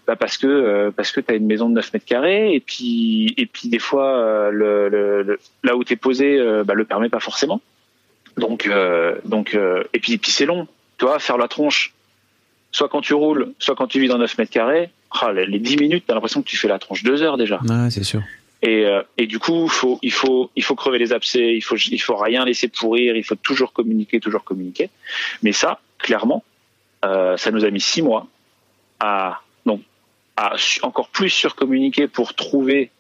bah parce que euh, parce que t'as une maison de 9 mètres carrés et puis et puis des fois euh, le, le- le- là où t'es posé euh, bah, le permet pas forcément donc euh, donc euh, et puis et puis c'est long tu vois faire la tronche soit quand tu roules soit quand tu vis dans 9 mètres carrés ah, les, les 10 minutes t'as l'impression que tu fais la tronche deux heures déjà Ouais, c'est sûr. et, euh, et du coup, faut, il faut, il faut crever les abcès, il faut, il faut rien laisser pourrir, il faut toujours communiquer, toujours communiquer. Mais ça, clairement, euh, ça nous a mis six mois à, donc, à encore plus surcommuniquer pour trouver,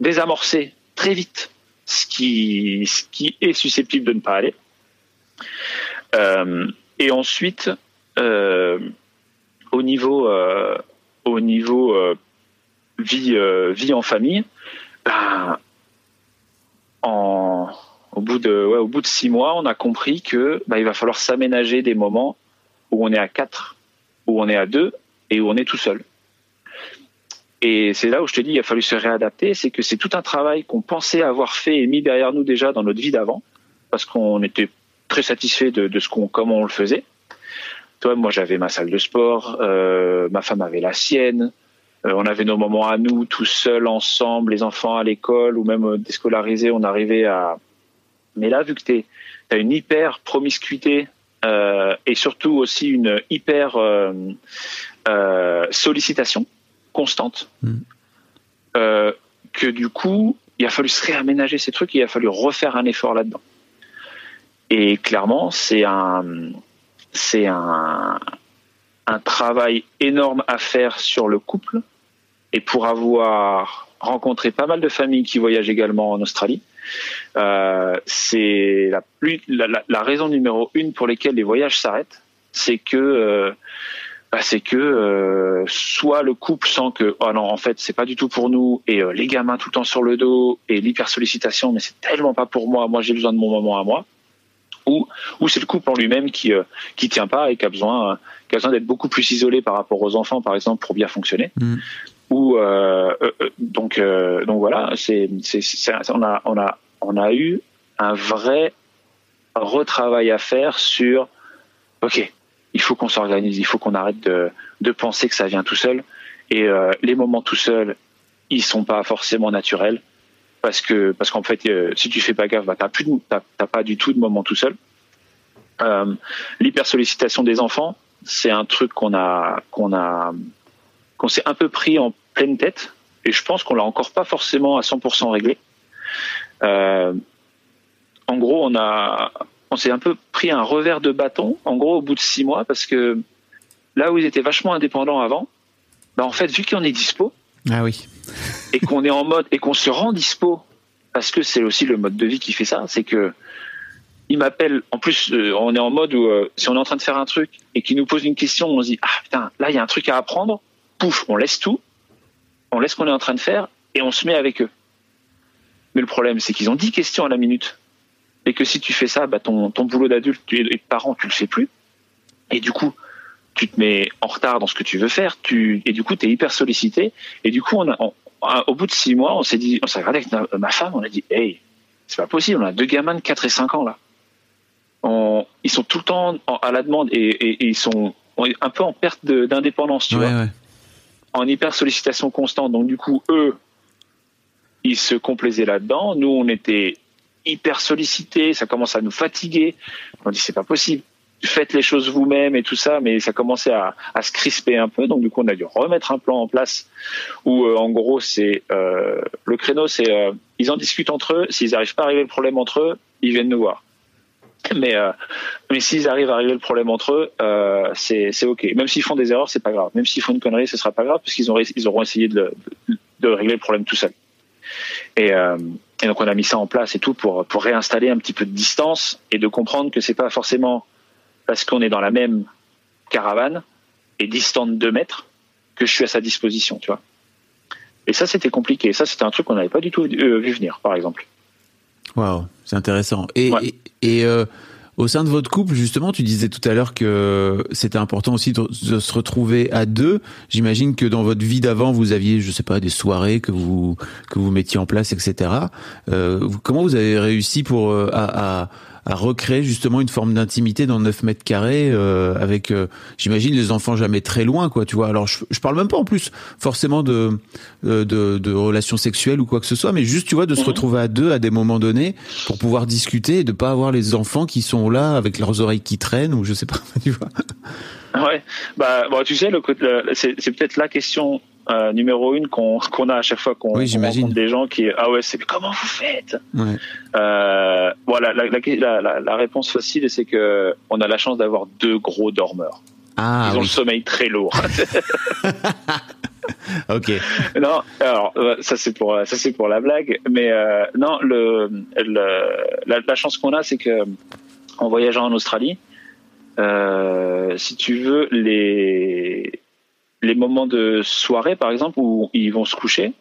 désamorcer très vite ce qui, ce qui est susceptible de ne pas aller. Euh, et ensuite, euh, au niveau, euh, au niveau vie, vie en famille, ben, en, au bout de, ouais, au bout de six mois, on a compris que ben, va falloir s'aménager des moments où on est à quatre, où on est à deux et où on est tout seul. Et c'est là où je te dis, il a fallu se réadapter, c'est que c'est tout un travail qu'on pensait avoir fait et mis derrière nous déjà dans notre vie d'avant, parce qu'on était très satisfait de, de ce qu'on, comment on le faisait. Toi, moi, j'avais ma salle de sport, euh, ma femme avait la sienne, euh, on avait nos moments à nous, tous seuls, ensemble, les enfants à l'école ou même euh, déscolarisés, on arrivait à. Mais là, vu que tu as une hyper promiscuité euh, et surtout aussi une hyper euh, euh, sollicitation constante, Mm. euh, que du coup, il a fallu se réaménager ces trucs, il a fallu refaire un effort là-dedans. Et clairement, c'est un, c'est un, un travail énorme à faire sur le couple. Et pour avoir rencontré pas mal de familles qui voyagent également en Australie, euh, c'est la, plus, la, la, la raison numéro une pour lesquelles les voyages s'arrêtent, c'est que euh, bah, c'est que euh, soit le couple sent que oh non en fait c'est pas du tout pour nous et euh, les gamins tout le temps sur le dos et l'hyper sollicitation mais c'est tellement pas pour moi moi j'ai besoin de mon moment à moi ou ou c'est le couple en lui-même qui euh, qui tient pas et qui a besoin qui a besoin d'être beaucoup plus isolé par rapport aux enfants par exemple pour bien fonctionner Mm. ou euh, donc donc voilà c'est- on a on a on a eu un vrai retravail à faire sur ok il faut qu'on s'organise il faut qu'on arrête de de penser que ça vient tout seul. Et euh, les moments tout seuls ils sont pas forcément naturels. Parce parce qu'en fait euh, si tu fais pas gaffe bah t'as pas du tout de moment tout seul. Euh, l'hyper sollicitation des enfants c'est un truc qu'on a qu'on a qu'on s'est un peu pris en pleine tête. Et je pense qu'on l'a encore pas forcément à 100% réglé. Euh, en gros, on a on s'est un peu pris un revers de bâton en gros au bout de six mois parce que là où ils étaient vachement indépendants avant, bah en fait vu qu'on est dispo Ah oui. et qu'on est en mode et qu'on se rend dispo parce que c'est aussi le mode de vie qui fait ça, c'est que il m'appelle. En plus, euh, on est en mode où euh, si on est en train de faire un truc et qu'il nous pose une question, on se dit ah putain là il y a un truc à apprendre. Pouf, on laisse tout, on laisse ce qu'on est en train de faire et on se met avec eux. Mais le problème c'est qu'ils ont 10 questions à la minute et que si tu fais ça, bah, ton ton boulot d'adulte et de parent tu le fais plus. Et du coup tu te mets en retard dans ce que tu veux faire, tu et du coup tu es hyper sollicité. Et du coup on a on- au bout de six mois on s'est dit on s'est regardé avec ma, femme. On a dit hey c'est pas possible. On a deux gamins de 4 et 5 ans là. On- ils sont tout le temps à la demande et, et- et ils sont un peu en perte d'indépendance tu ouais, vois. ouais. en hyper sollicitation constante. Donc du coup eux ils se complaisaient là-dedans. Nous on était hyper sollicités ça commence à nous fatiguer on dit c'est pas possible faites les choses vous-même et tout ça, mais ça commençait à, se crisper un peu. Donc du coup, on a dû remettre un plan en place où, euh, en gros, c'est euh, le créneau, c'est euh, ils en discutent entre eux. S'ils n'arrivent pas à régler le problème entre eux, ils viennent nous voir. Mais mais s'ils arrivent à régler le problème entre eux, c'est c'est ok. Même s'ils font des erreurs, c'est pas grave. Même s'ils font une connerie, ce sera pas grave parce qu'ils ont ils auront essayé de, de régler le problème tout seul. Et, euh, et donc on a mis ça en place et tout pour pour réinstaller un petit peu de distance et de comprendre que c'est pas forcément parce qu'on est dans la même caravane et distant de mètres que je suis à sa disposition, tu vois. Et ça, c'était compliqué. Ça, c'était un truc qu'on n'avait pas du tout euh, vu venir, par exemple. Waouh, c'est intéressant. Et, Ouais. et, et, euh, au sein de votre couple, justement, tu disais tout à l'heure que c'était important aussi de, se retrouver à deux. J'imagine que dans votre vie d'avant, vous aviez, je sais pas, des soirées que vous que vous mettiez en place, etc. Euh, comment vous avez réussi pour euh, à, à, à recréer justement une forme d'intimité dans 9 mètres carrés euh, avec, euh, j'imagine, les enfants jamais très loin, quoi. Tu vois. Alors, je, je parle même pas en plus forcément de, de de de relations sexuelles ou quoi que ce soit, mais juste, tu vois, de se Mhm. retrouver à deux à des moments donnés pour pouvoir discuter et de pas avoir les enfants qui sont là avec leurs oreilles qui traînent ou je sais pas, tu vois. Ouais. Bah, bon, tu sais, le, le- c'est, c'est peut-être la question euh, numéro une qu'on, qu'on a à chaque fois qu'on, Oui, rencontre des gens qui, ah ouais, c'est comment vous faites? Ouais. euh, Voilà, la, la, la, la- la réponse facile, c'est que on a la chance d'avoir deux gros dormeurs. Ah Ils ont le sommeil très lourd. Ok. non, alors euh, ça c'est pour ça c'est pour la blague, mais euh, non le, le la, la chance qu'on a c'est que en voyageant en Australie, euh, si tu veux les les moments de soirée par exemple où ils vont se coucher,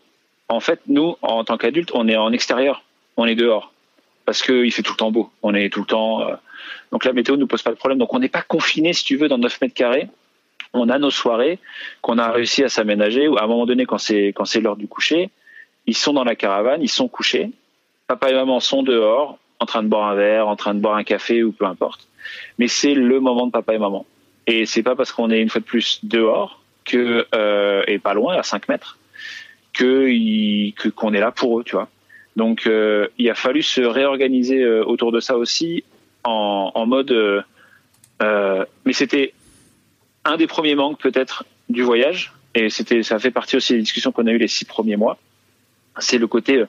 en fait nous en tant qu'adultes on est en extérieur, on est dehors parce que il fait tout le temps beau, on est tout le temps euh, donc la météo nous pose pas de problème donc on n'est pas confiné si tu veux dans 9 mètres carrés. On a nos soirées qu'on a réussi à s'aménager. Où à un moment donné, quand c'est quand c'est l'heure du coucher, ils sont dans la caravane, ils sont couchés. Papa et maman sont dehors, en train de boire un verre, en train de boire un café ou peu importe. Mais c'est le moment de papa et maman. Et c'est pas parce qu'on est une fois de plus dehors que euh, et pas loin, à 5 mètres, que qu'on est là pour eux, tu vois. Donc euh, il a fallu se réorganiser euh, autour de ça aussi en, en mode. euh, mais c'était un des premiers manques peut-être du voyage, et c'était ça fait partie aussi des discussions qu'on a eues les six premiers mois. C'est le côté,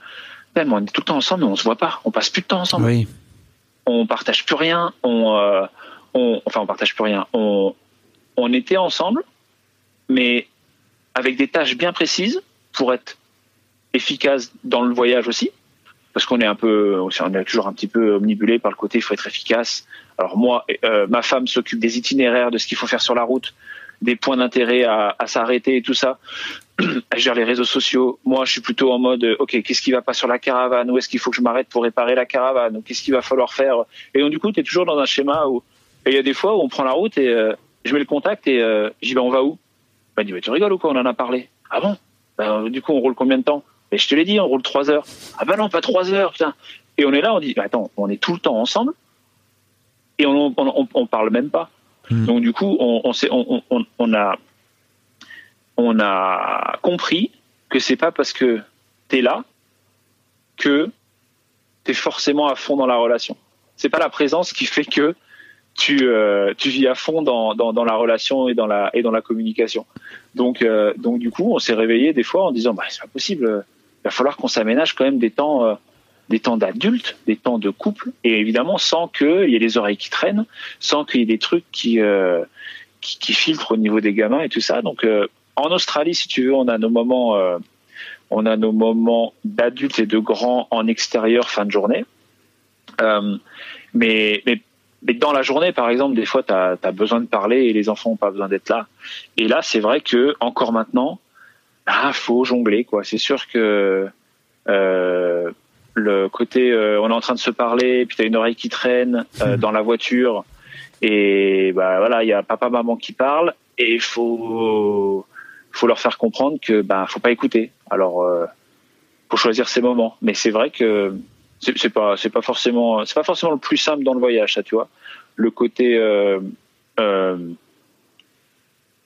même on est tout le temps ensemble, mais on se voit pas, on passe plus de temps ensemble, Oui. on partage plus rien, on, on enfin on partage plus rien, on, on était ensemble, mais avec des tâches bien précises pour être efficace dans le voyage aussi, parce qu'on est un peu, on est toujours un petit peu omnibulé par le côté il faut être efficace. Alors moi, euh, ma femme s'occupe des itinéraires, de ce qu'il faut faire sur la route, des points d'intérêt à, s'arrêter et tout ça. Elle gère les réseaux sociaux. Moi, je suis plutôt en mode, euh, ok, qu'est-ce qui va pas sur la caravane? Où est-ce qu'il faut que je m'arrête pour réparer la caravane? Qu'est-ce qu'il va falloir faire? Et donc du coup, tu es toujours dans un schéma où, et il y a des fois où on prend la route et euh, je mets le contact et euh, j'y vais, on va où? Ben, il dit, mais tu rigoles ou quoi On en a parlé. Ah bon? Ben, Du coup, on roule combien de temps? Et je te l'ai dit, on roule trois heures. Ah ben non, pas trois heures, putain. Et on est là, on dit, bah, attends, on est tout le temps ensemble et on, on, on, on parle même pas. Hmm. Donc du coup, on, on, s'est- on, on, on a on a compris que c'est pas parce que t'es là que t'es forcément à fond dans la relation. C'est pas la présence qui fait que tu euh, tu vis à fond dans, dans, dans la relation et dans la et dans la communication. Donc euh, donc du coup, on s'est réveillé des fois en disant bah c'est pas possible, il va falloir qu'on s'aménage quand même des temps euh, des temps d'adultes, des temps de couple et évidemment sans qu'il y ait les oreilles qui traînent, sans qu'il y ait des trucs qui euh, qui, qui filtrent au niveau des gamins et tout ça. Donc euh, en Australie, si tu veux, on a nos moments euh, on a nos moments d'adultes et de grands en extérieur fin de journée. Euh, mais, mais, mais dans la journée, par exemple, des fois, tu as, besoin de parler et les enfants n'ont pas besoin d'être là. Et là, c'est vrai que encore maintenant, ah, faut jongler. quoi. C'est sûr que euh, le côté, euh, on est en train de se parler, puis tu as une oreille qui traîne euh, dans la voiture, et bah voilà, il y a papa, maman qui parlent, et il faut, faut leur faire comprendre que bah faut pas écouter. Alors, faut choisir ses moments. Mais c'est vrai que c'est pas c'est pas forcément c'est pas forcément le plus simple dans le voyage ça tu vois le côté euh, euh,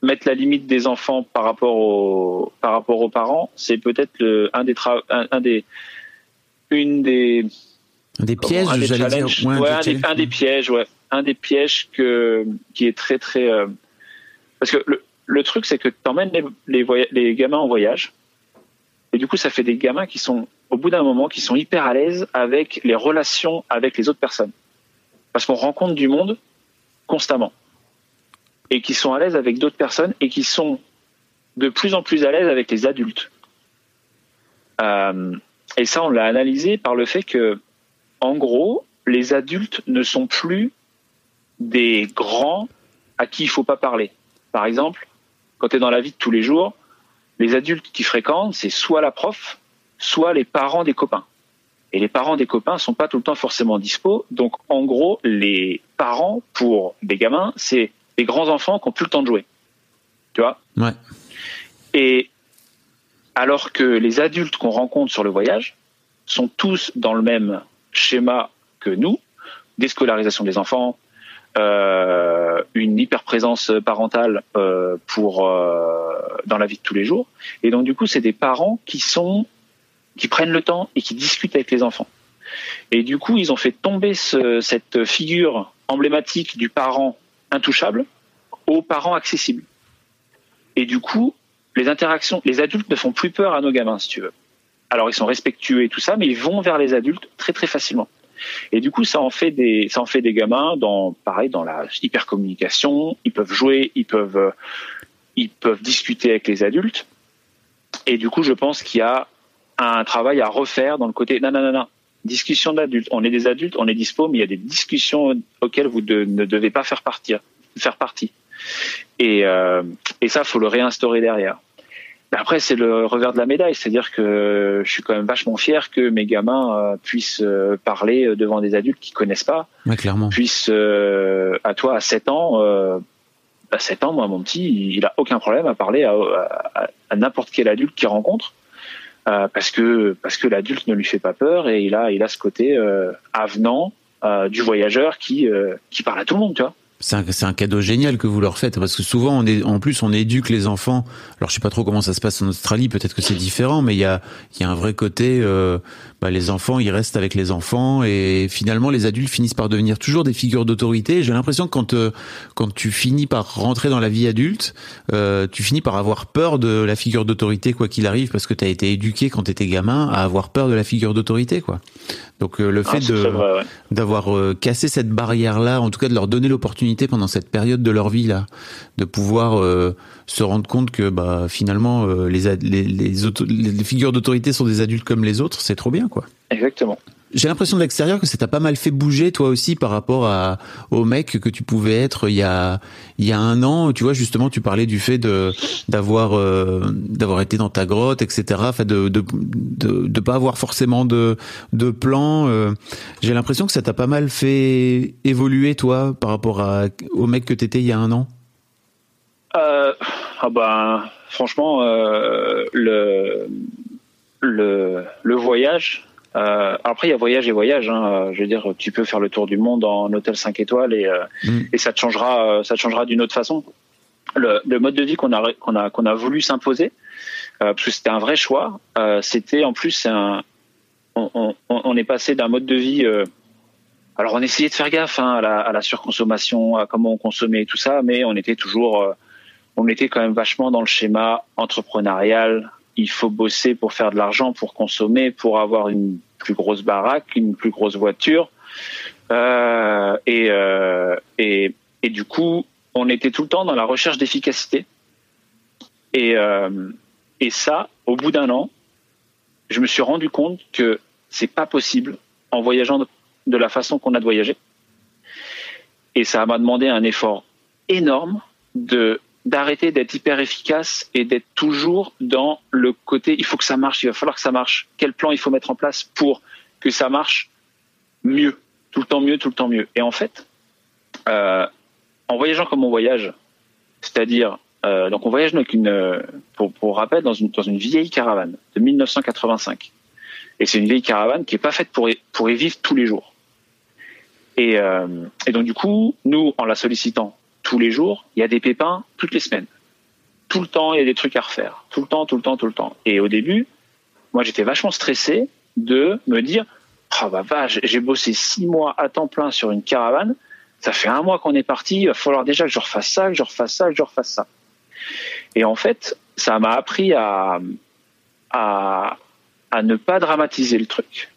mettre la limite des enfants par rapport aux par rapport aux parents c'est peut-être le un des tra- un, un des une des Des pièges, un des dire. Ouais, un, des, challenges. un des pièges ouais un des pièges que qui est très très euh, parce que le, le truc c'est que tu emmènes les, les, les gamins en voyage et du coup ça fait des gamins qui sont au bout d'un moment qui sont hyper à l'aise avec les relations avec les autres personnes. Parce qu'on rencontre du monde constamment. Et qui sont à l'aise avec d'autres personnes et qui sont de plus en plus à l'aise avec les adultes. Euh, et ça on l'a analysé par le fait que en gros les adultes ne sont plus des grands à qui il faut pas parler. Par exemple, quand tu es dans la vie de tous les jours, les adultes qui fréquentent, c'est soit la prof, soit les parents des copains. Et les parents des copains sont pas tout le temps forcément dispo. Donc, en gros, les parents, pour des gamins, c'est des grands enfants qui ont plus le temps de jouer. Tu vois Ouais. Et alors que les adultes qu'on rencontre sur le voyage sont tous dans le même schéma que nous, déscolarisation des enfants, euh, une hyper présence parentale euh, pour euh, dans la vie de tous les jours. Et donc du coup, c'est des parents qui sont qui prennent le temps et qui discutent avec les enfants. Et du coup, ils ont fait tomber ce- cette figure emblématique du parent intouchable au parent accessible. Et du coup, les interactions, les adultes ne font plus peur à nos gamins, si tu veux. Alors ils sont respectueux et tout ça, mais ils vont vers les adultes très très facilement. Et du coup, ça en fait des, ça en fait des gamins dans, pareil, dans la hyper communication. Ils peuvent jouer, ils peuvent, ils peuvent discuter avec les adultes. Et du coup, je pense qu'il y a un travail à refaire dans le côté, non, non, non, non, discussion d'adultes. On est des adultes, on est dispo, mais il y a des discussions auxquelles vous de- ne devez pas faire partir, faire partie. Et, euh, et ça, faut le réinstaurer derrière. Mais Après, c'est le revers de la médaille, c'est-à-dire que je suis quand même vachement fier que mes gamins euh, puissent euh, parler devant des adultes qui connaissent pas, Ouais, clairement. puissent euh, à toi à 7 ans, à 7 ans, moi mon petit, il a aucun problème à parler à, à- à n'importe quel adulte qu'il rencontre euh, parce que parce que l'adulte ne lui fait pas peur et il a il a ce côté euh, avenant euh, du voyageur qui qui parle à tout le monde, tu vois. C'est un, un cadeau génial que vous leur faites parce que souvent on est en plus on éduque les enfants. Alors je sais pas trop comment ça se passe en Australie, peut-être que c'est différent, mais il y a il y a un vrai côté. Euh, bah, les enfants ils restent avec les enfants et finalement les adultes finissent par devenir toujours des figures d'autorité. J'ai l'impression que quand euh, quand tu finis par rentrer dans la vie adulte, euh, tu finis par avoir peur de la figure d'autorité quoi qu'il arrive parce que tu as été éduqué quand tu étais gamin à avoir peur de la figure d'autorité quoi. Donc euh, le Ah, fait de ouais. d'avoir euh, cassé cette barrière là, en tout cas de leur donner l'opportunité pendant cette période de leur vie là, de pouvoir euh, se rendre compte que bah finalement euh, les, les les figures d'autorité sont des adultes comme les autres, c'est trop bien quoi. Exactement. J'ai l'impression de l'extérieur que ça t'a pas mal fait bouger toi aussi par rapport à au mec que tu pouvais être il y a il y a un an. Tu vois justement tu parlais du fait de d'avoir euh, d'avoir été dans ta grotte etc. Enfin de de de, pas avoir forcément de de plan. euh. J'ai l'impression que ça t'a pas mal fait évoluer toi par rapport à au mec que t'étais il y a un an. Euh, ah ben, franchement, le, le, le voyage. Euh, après, il y a voyage et voyage. Hein, je veux dire, tu peux faire le tour du monde en hôtel 5 étoiles et, euh, Mm. et ça te changera, euh, ça te changera d'une autre façon. Le, le mode de vie qu'on a qu'on a qu'on a voulu s'imposer, euh, parce que c'était un vrai choix. euh, c'était en plus un, on, on, on est passé d'un mode de vie euh, alors on essayait de faire gaffe hein, à, la, à, la, surconsommation, à comment on consommait tout ça, mais on était toujours, euh, on était quand même vachement dans le schéma entrepreneurial. Il faut bosser pour faire de l'argent, pour consommer, pour avoir une plus grosse baraque, une plus grosse voiture. Euh, et, euh, et, et, du coup, on était tout le temps dans la recherche d'efficacité. Et, euh, et ça, au bout d'un an, je me suis rendu compte que c'est pas possible en voyageant de, de la façon qu'on a de voyager. Et ça m'a demandé un effort énorme de d'arrêter d'être hyper efficace et d'être toujours dans le côté il faut que ça marche, il va falloir que ça marche. Quel plan il faut mettre en place pour que ça marche mieux, tout le temps mieux, tout le temps mieux. Et en fait, euh, en voyageant comme on voyage, c'est-à-dire euh, donc on voyage avec une, pour, pour rappel, dans une, dans une vieille caravane de 1985. Et c'est une vieille caravane qui est pas faite pour y, pour y vivre tous les jours. Et, euh, et donc du coup, nous, en la sollicitant tous les jours, il y a des pépins toutes les semaines. Tout le temps, il y a des trucs à refaire. Tout le temps, tout le temps, tout le temps. Et au début, moi, j'étais vachement stressé de me dire, oh bah j'ai bossé six mois à temps plein sur une caravane. Ça fait un mois qu'on est parti. Il va falloir déjà que je refasse ça, que je refasse ça, que je refasse ça. Et en fait, ça m'a appris à, à, à ne pas dramatiser le truc.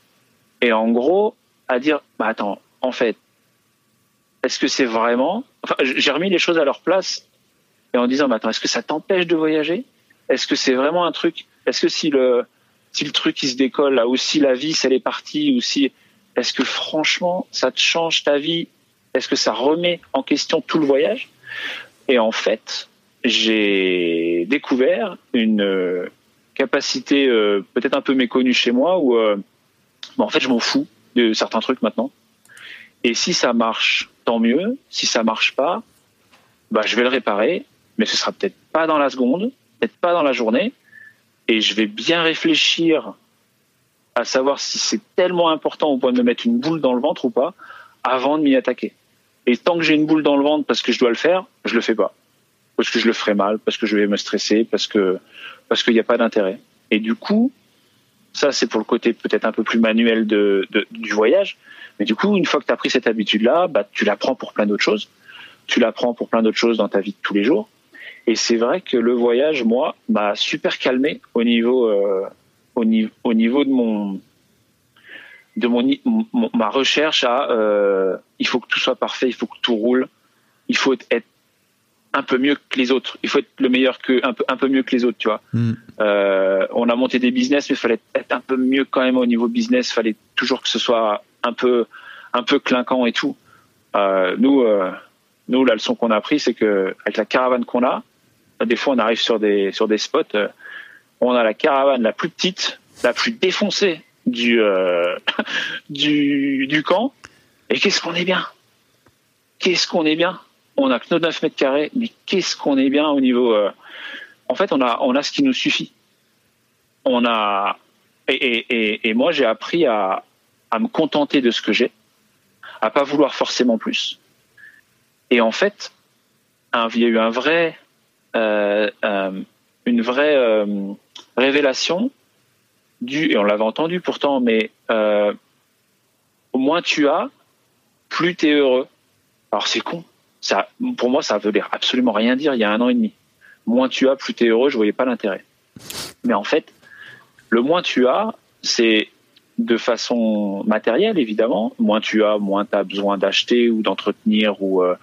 Et en gros, à dire, bah attends, en fait, est-ce que c'est vraiment enfin, j'ai remis les choses à leur place et en disant, mais attends, est-ce que ça t'empêche de voyager? Est-ce que c'est vraiment un truc? Est-ce que si le si le truc il se décolle là, ou si la vie elle est partie, ou si est-ce que franchement ça te change ta vie? Est-ce que ça remet en question tout le voyage? Et en fait, j'ai découvert une capacité euh, peut-être un peu méconnue chez moi où euh, bon, en fait je m'en fous de certains trucs maintenant. Et si ça marche, tant mieux. Si ça marche pas, bah, je vais le réparer, mais ce sera peut-être pas dans la seconde, peut-être pas dans la journée. Et je vais bien réfléchir à savoir si c'est tellement important au point de me mettre une boule dans le ventre ou pas avant de m'y attaquer. Et tant que j'ai une boule dans le ventre parce que je dois le faire, je le fais pas. Parce que je le ferai mal, parce que je vais me stresser, parce que, parce qu'il n'y a pas d'intérêt. Et du coup, ça, c'est pour le côté peut-être un peu plus manuel du voyage. Mais du coup, une fois que tu as pris cette habitude-là, bah, tu la prends pour plein d'autres choses. Tu la prends pour plein d'autres choses dans ta vie de tous les jours. Et c'est vrai que le voyage, moi, m'a super calmé au niveau, euh, au, niveau, au niveau de mon de mon, mon ma recherche à euh, il faut que tout soit parfait, il faut que tout roule, il faut être un peu mieux que les autres. Il faut être le meilleur que un peu un peu mieux que les autres, tu vois. Mm. Euh, on a monté des business, mais il fallait être un peu mieux quand même au niveau business. Il fallait toujours que ce soit un peu un peu clinquant et tout. Euh, nous, euh, nous, la leçon qu'on a appris, c'est que avec la caravane qu'on a, des fois, on arrive sur des sur des spots, on a la caravane la plus petite, la plus défoncée du du du camp. Et qu'est-ce qu'on est bien? Qu'est-ce qu'on est bien? On a que nos 9 mètres carrés, mais qu'est-ce qu'on est bien au niveau. Euh, en fait, on a on a ce qui nous suffit. On a et, et, et, moi, j'ai appris à à me contenter de ce que j'ai, à pas vouloir forcément plus. Et en fait, il y a eu un vrai, euh, euh, une vraie révélation du, et on l'avait entendu pourtant, mais au moins tu as, plus tu es heureux. Alors c'est con. Pour moi, ça veut absolument rien dire il y a un an et demi. Moins tu as, plus tu es heureux, je voyais pas l'intérêt. Mais en fait, le moins tu as, c'est de façon matérielle, évidemment. Moins tu as, moins tu as besoin d'acheter ou d'entretenir ou, euh,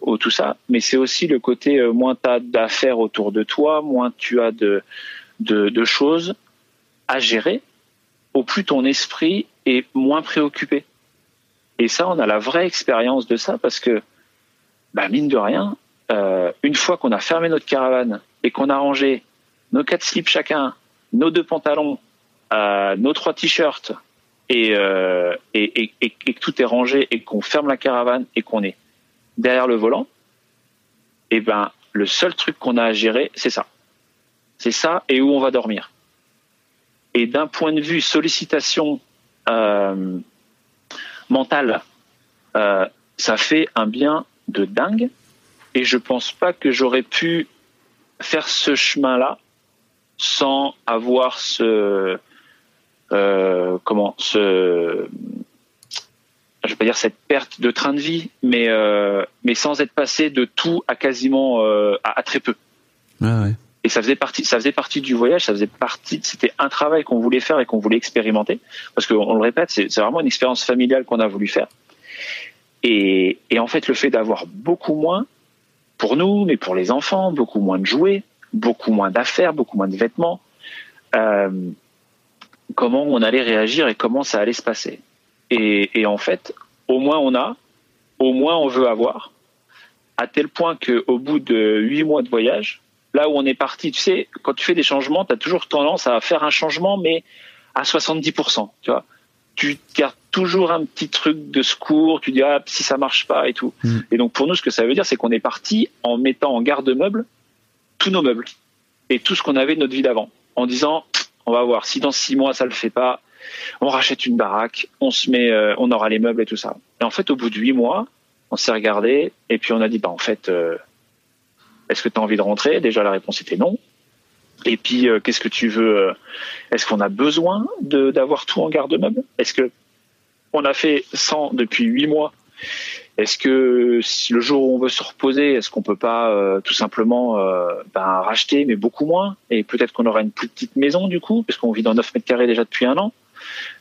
ou, tout ça. Mais c'est aussi le côté, euh, moins tu as d'affaires autour de toi, moins tu as de, choses à gérer, au plus ton esprit est moins préoccupé. Et ça, on a la vraie expérience de ça parce que, bah, mine de rien, euh, une fois qu'on a fermé notre caravane et qu'on a rangé nos quatre slips chacun, nos deux pantalons, euh, nos trois t-shirts et, euh, et, que tout est rangé et qu'on ferme la caravane et qu'on est derrière le volant, et eh ben le seul truc qu'on a à gérer, c'est ça. C'est ça et où on va dormir. Et d'un point de vue sollicitation mentale, ça fait un bien de dingue. Et je pense pas que j'aurais pu faire ce chemin-là sans avoir ce, euh, comment ce je, vais pas dire cette perte de train de vie, mais euh, mais sans être passé de tout à quasiment euh, à, à très peu. Ah ouais. Et ça faisait partie, ça faisait partie du voyage, ça faisait partie, c'était un travail qu'on voulait faire et qu'on voulait expérimenter, parce qu'on le répète, c'est c'est vraiment une expérience familiale qu'on a voulu faire. Et, en fait, le fait d'avoir beaucoup moins, pour nous, mais pour les enfants, beaucoup moins de jouets, beaucoup moins d'affaires, beaucoup moins de vêtements, euh, comment on allait réagir et comment ça allait se passer. Et, et en fait, au moins on a, au moins on veut avoir, à tel point qu'au bout de huit mois de voyage, là où on est parti, tu sais, quand tu fais des changements, tu as toujours tendance à faire un changement, mais à 70%, tu vois. Tu gardes toujours un petit truc de secours, tu dis, ah, si ça marche pas et tout. Mm. Et donc, pour nous, ce que ça veut dire, c'est qu'on est parti en mettant en garde-meuble tous nos meubles et tout ce qu'on avait de notre vie d'avant, en disant, on va voir, si dans six mois, ça le fait pas, on rachète une baraque, on se met, euh, on aura les meubles et tout ça. Et en fait, au bout de huit mois, on s'est regardé et puis on a dit, bah, en fait, euh, est-ce que tu as envie de rentrer? Déjà, la réponse était non. Et puis, euh, qu'est-ce que tu veux? Est-ce qu'on a besoin d'avoir tout en garde-meuble? Est-ce que on a fait 100 depuis 8 mois Est-ce que si le jour où on veut se reposer, est-ce qu'on peut pas euh, tout simplement euh, ben, racheter, mais beaucoup moins? Et peut-être qu'on aura une plus petite maison du coup, parce qu'on vit dans 9 mètres carrés déjà depuis un an.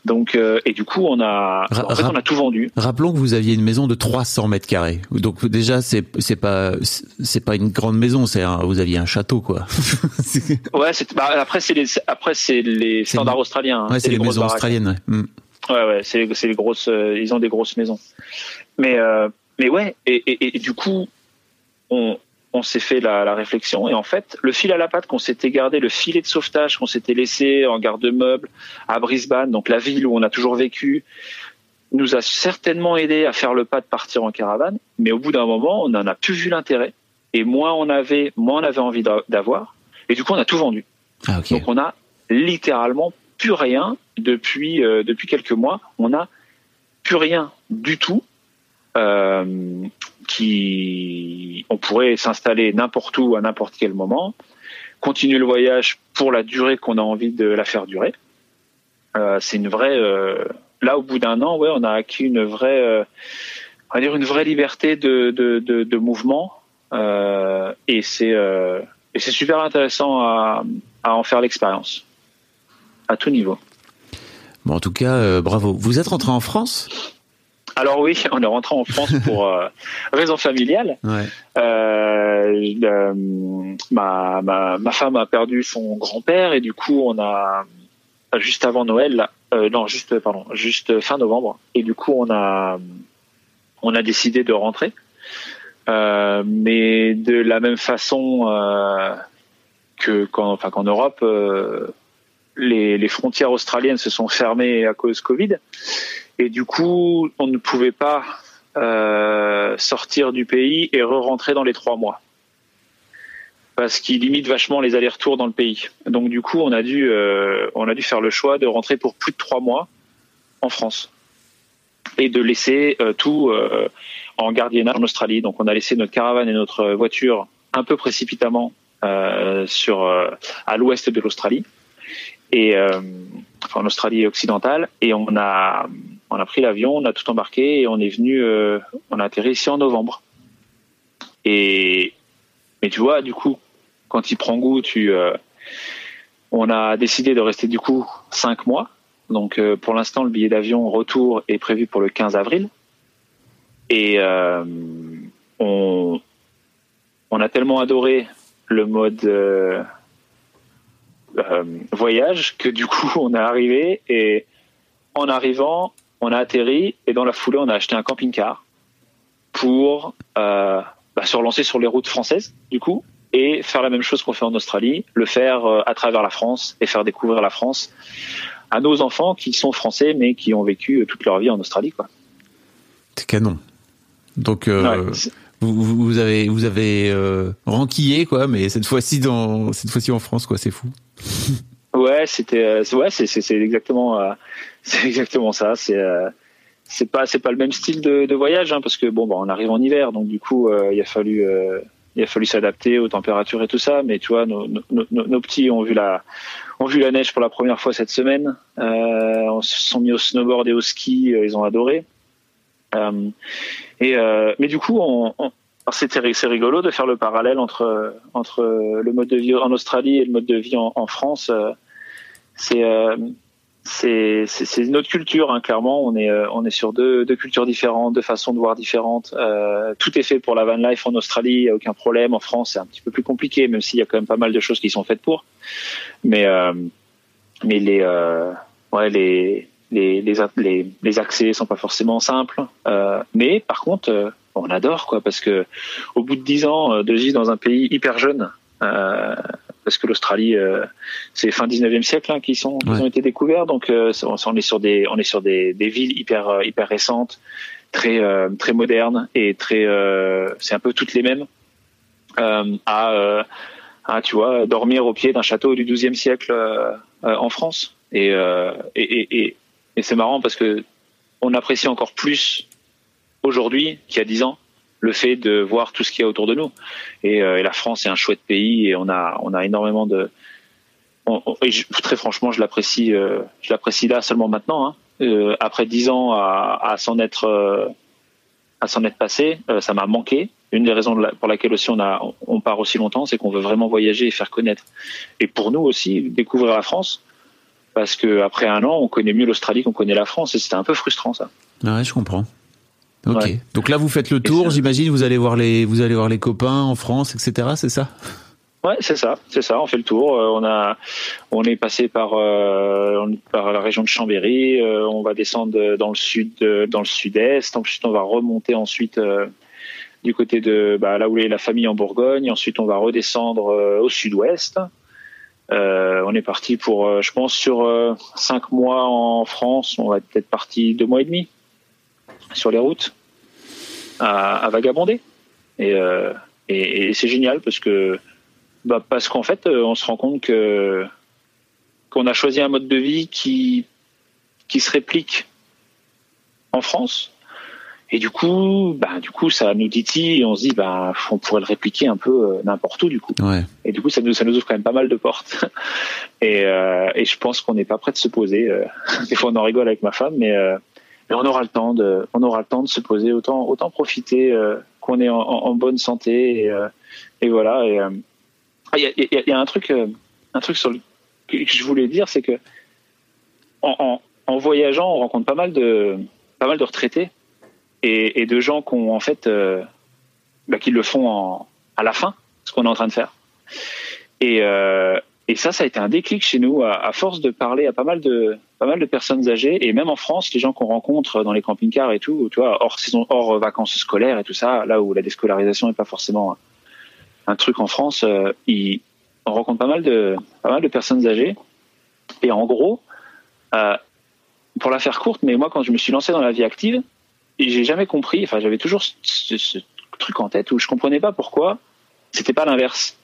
Donc, euh, et du coup, on a, Ra- en fait, on a tout vendu. Rappelons que vous aviez une maison de 300 mètres carrés. Donc déjà, c'est c'est pas c'est pas une grande maison, c'est vous aviez un château quoi. Ouais, bah, après c'est les, après c'est les C'est standards les- australiens. hein. ouais, c'est les grosses maisons baraques. australiennes. ouais. Mm. Ouais, ouais, c'est c'est les grosses, euh, ils ont des grosses maisons. Mais euh, mais ouais, et, et, et du coup, on on s'est fait la, la réflexion et en fait, le fil à la patte qu'on s'était gardé, le filet de sauvetage qu'on s'était laissé en garde-meuble à Brisbane, donc la ville où on a toujours vécu, nous a certainement aidé à faire le pas de partir en caravane. Mais au bout d'un moment, on en a plus vu l'intérêt et moins on avait, moins on avait envie d'a- d'avoir. Et du coup, on a tout vendu. Ah. Donc on a littéralement plus rien depuis euh, depuis quelques mois. On a plus rien du tout. euh, qui on pourrait s'installer n'importe où à n'importe quel moment, continuer le voyage pour la durée qu'on a envie de la faire durer. Euh, c'est une vraie. là, au bout d'un an, ouais, on a acquis une vraie, dire une vraie liberté de de, de, de mouvement. Et c'est euh, et c'est super intéressant à, à en faire l'expérience à tout niveau. Bon, en tout cas, euh, bravo. Vous êtes rentré en France? Alors oui, on est rentré en France pour euh, raison familiale. Ouais. Euh, euh, ma, ma, ma femme a perdu son grand-père et du coup on a juste avant Noël, non juste pardon, juste fin novembre et du coup on a on a décidé de rentrer, mais de la même façon que qu'en enfin qu'en Europe. Les, frontières australiennes se sont fermées à cause Covid et du coup on ne pouvait pas euh, sortir du pays et re-rentrer dans les trois mois parce qu'il limite vachement les allers-retours dans le pays. Donc du coup, on a dû euh, on a dû faire le choix de rentrer pour plus de trois mois en France et de laisser euh, tout en gardiennage en Australie. Donc on a laissé notre caravane et notre voiture un peu précipitamment sur à l'ouest de l'Australie et euh, en Australie occidentale et on a on a pris l'avion, on a tout embarqué et on est venu euh, on a atterri ici en novembre. Et mais tu vois, du coup, quand il prend goût, tu, euh, on a décidé de rester du coup cinq mois. Donc pour l'instant, le billet d'avion retour est prévu pour le 15 avril. Et on, on a tellement adoré le mode euh, voyage que du coup, on est arrivé et en arrivant, on a atterri et dans la foulée, on a acheté un camping-car pour euh, bah, se relancer sur les routes françaises, du coup, et faire la même chose qu'on fait en Australie, le faire euh, à travers la France et faire découvrir la France à nos enfants qui sont français mais qui ont vécu toute leur vie en Australie, quoi. C'est canon. Donc euh, Ouais, vous, avez vous avez euh, ranquillé quoi, mais cette fois-ci dans cette fois-ci en France quoi, c'est fou. Ouais, c'était euh, ouais, c'est exactement euh, c'est exactement ça. C'est euh, c'est pas c'est pas le même style de, voyage hein, parce que bon bah on arrive en hiver donc du coup euh, il a fallu il a fallu s'adapter aux températures et tout ça. Mais tu vois nos, petits ont vu la ont vu la neige pour la première fois cette semaine. Euh, on se sont mis au snowboard et au ski, ils ont adoré. Euh, euh, mais du coup, c'est rigolo de faire le parallèle entre le mode de vie en Australie et le mode de vie en, France. Euh, C'est c'est une autre culture hein, clairement. On est sur deux, cultures différentes deux façons de voir différentes. Tout est fait pour la van life en Australie il a aucun problème. En France c'est un petit peu plus compliqué même s'il y a quand même pas mal de choses qui sont faites pour. Mais les ouais les les, les les les accès sont pas forcément simples euh, mais par contre euh, on adore quoi parce que au bout de dix ans euh, de vivre dans un pays hyper jeune euh, parce que l'Australie, euh, c'est fin 19e siècle hein, qui sont Ouais. ont été découverts. Donc, euh, on est sur des on est sur des, des villes hyper hyper récentes, très très modernes et très c'est un peu toutes les mêmes. À, à tu vois dormir au pied d'un château du 12e siècle en France. Et et, et, et, et c'est marrant parce que on apprécie encore plus aujourd'hui qu'il y a 10 ans le fait de voir tout ce qu'il y a autour de nous. Et, euh, la France est un chouette pays et on a on a énormément de et très franchement je l'apprécie euh, je l'apprécie là seulement maintenant hein. Euh, après dix ans à, à s'en être à s'en être passé ça m'a manqué une des raisons pour laquelle aussi on a on part aussi longtemps c'est qu'on veut vraiment voyager et faire connaître et pour nous aussi découvrir la France parce que après un an on connaît mieux l'Australie qu'on connaît la France et c'était un peu frustrant ça Ouais, je comprends. Ok. Ouais. Donc là, vous faites le tour. J'imagine vous allez voir les, vous allez voir les copains en France, etc. C'est ça? Ouais, c'est ça, c'est ça. On fait le tour. Euh, on a, on est passé par euh, par la région de Chambéry. euh, on va descendre dans le sud, dans le sud-est. Ensuite, on va remonter ensuite du côté de bah, là où est la famille en Bourgogne. Ensuite, on va redescendre au sud-ouest. Euh, on est parti pour, euh, je pense, sur euh, cinq mois en France. On va être peut-être parti deux mois et demi sur les routes à, à vagabonder. Et, c'est génial parce que bah parce qu'en fait, on se rend compte que qu'on a choisi un mode de vie qui qui se réplique en France. Et du coup, bah du coup, ça nous titille et on se dit, bah on pourrait le répliquer un peu euh, n'importe où du coup. Ouais. Et du coup, ça nous ça nous ouvre quand même pas mal de portes. Et euh, et je pense qu'on n'est pas prêt de se poser. euh, Des fois, on en rigole avec ma femme, mais euh, mais on aura le temps de on aura le temps de se poser. Autant autant profiter euh, qu'on est en, bonne santé et euh, et voilà. Et euh, ah, il y, a, y a- y a un truc, un truc sur le, que que je voulais dire, c'est que en, en, en voyageant, on rencontre pas mal de, pas mal de retraités et, de gens qui euh, bah, le font à la fin, ce qu'on est en train de faire. Et, euh, ça, ça a été un déclic chez nous à, force de parler à pas mal de, personnes âgées et même en France, les gens qu'on rencontre dans les camping-cars et tout, hors saison, hors vacances scolaires et tout ça, là où la déscolarisation n'est pas forcément un truc en France, euh, on rencontre pas mal de personnes âgées. Et en gros, euh, pour la faire courte, mais moi quand je me suis lancé dans la vie active, et j'ai jamais compris. Enfin, j'avais toujours ce, truc en tête où je comprenais pas pourquoi c'était pas l'inverse.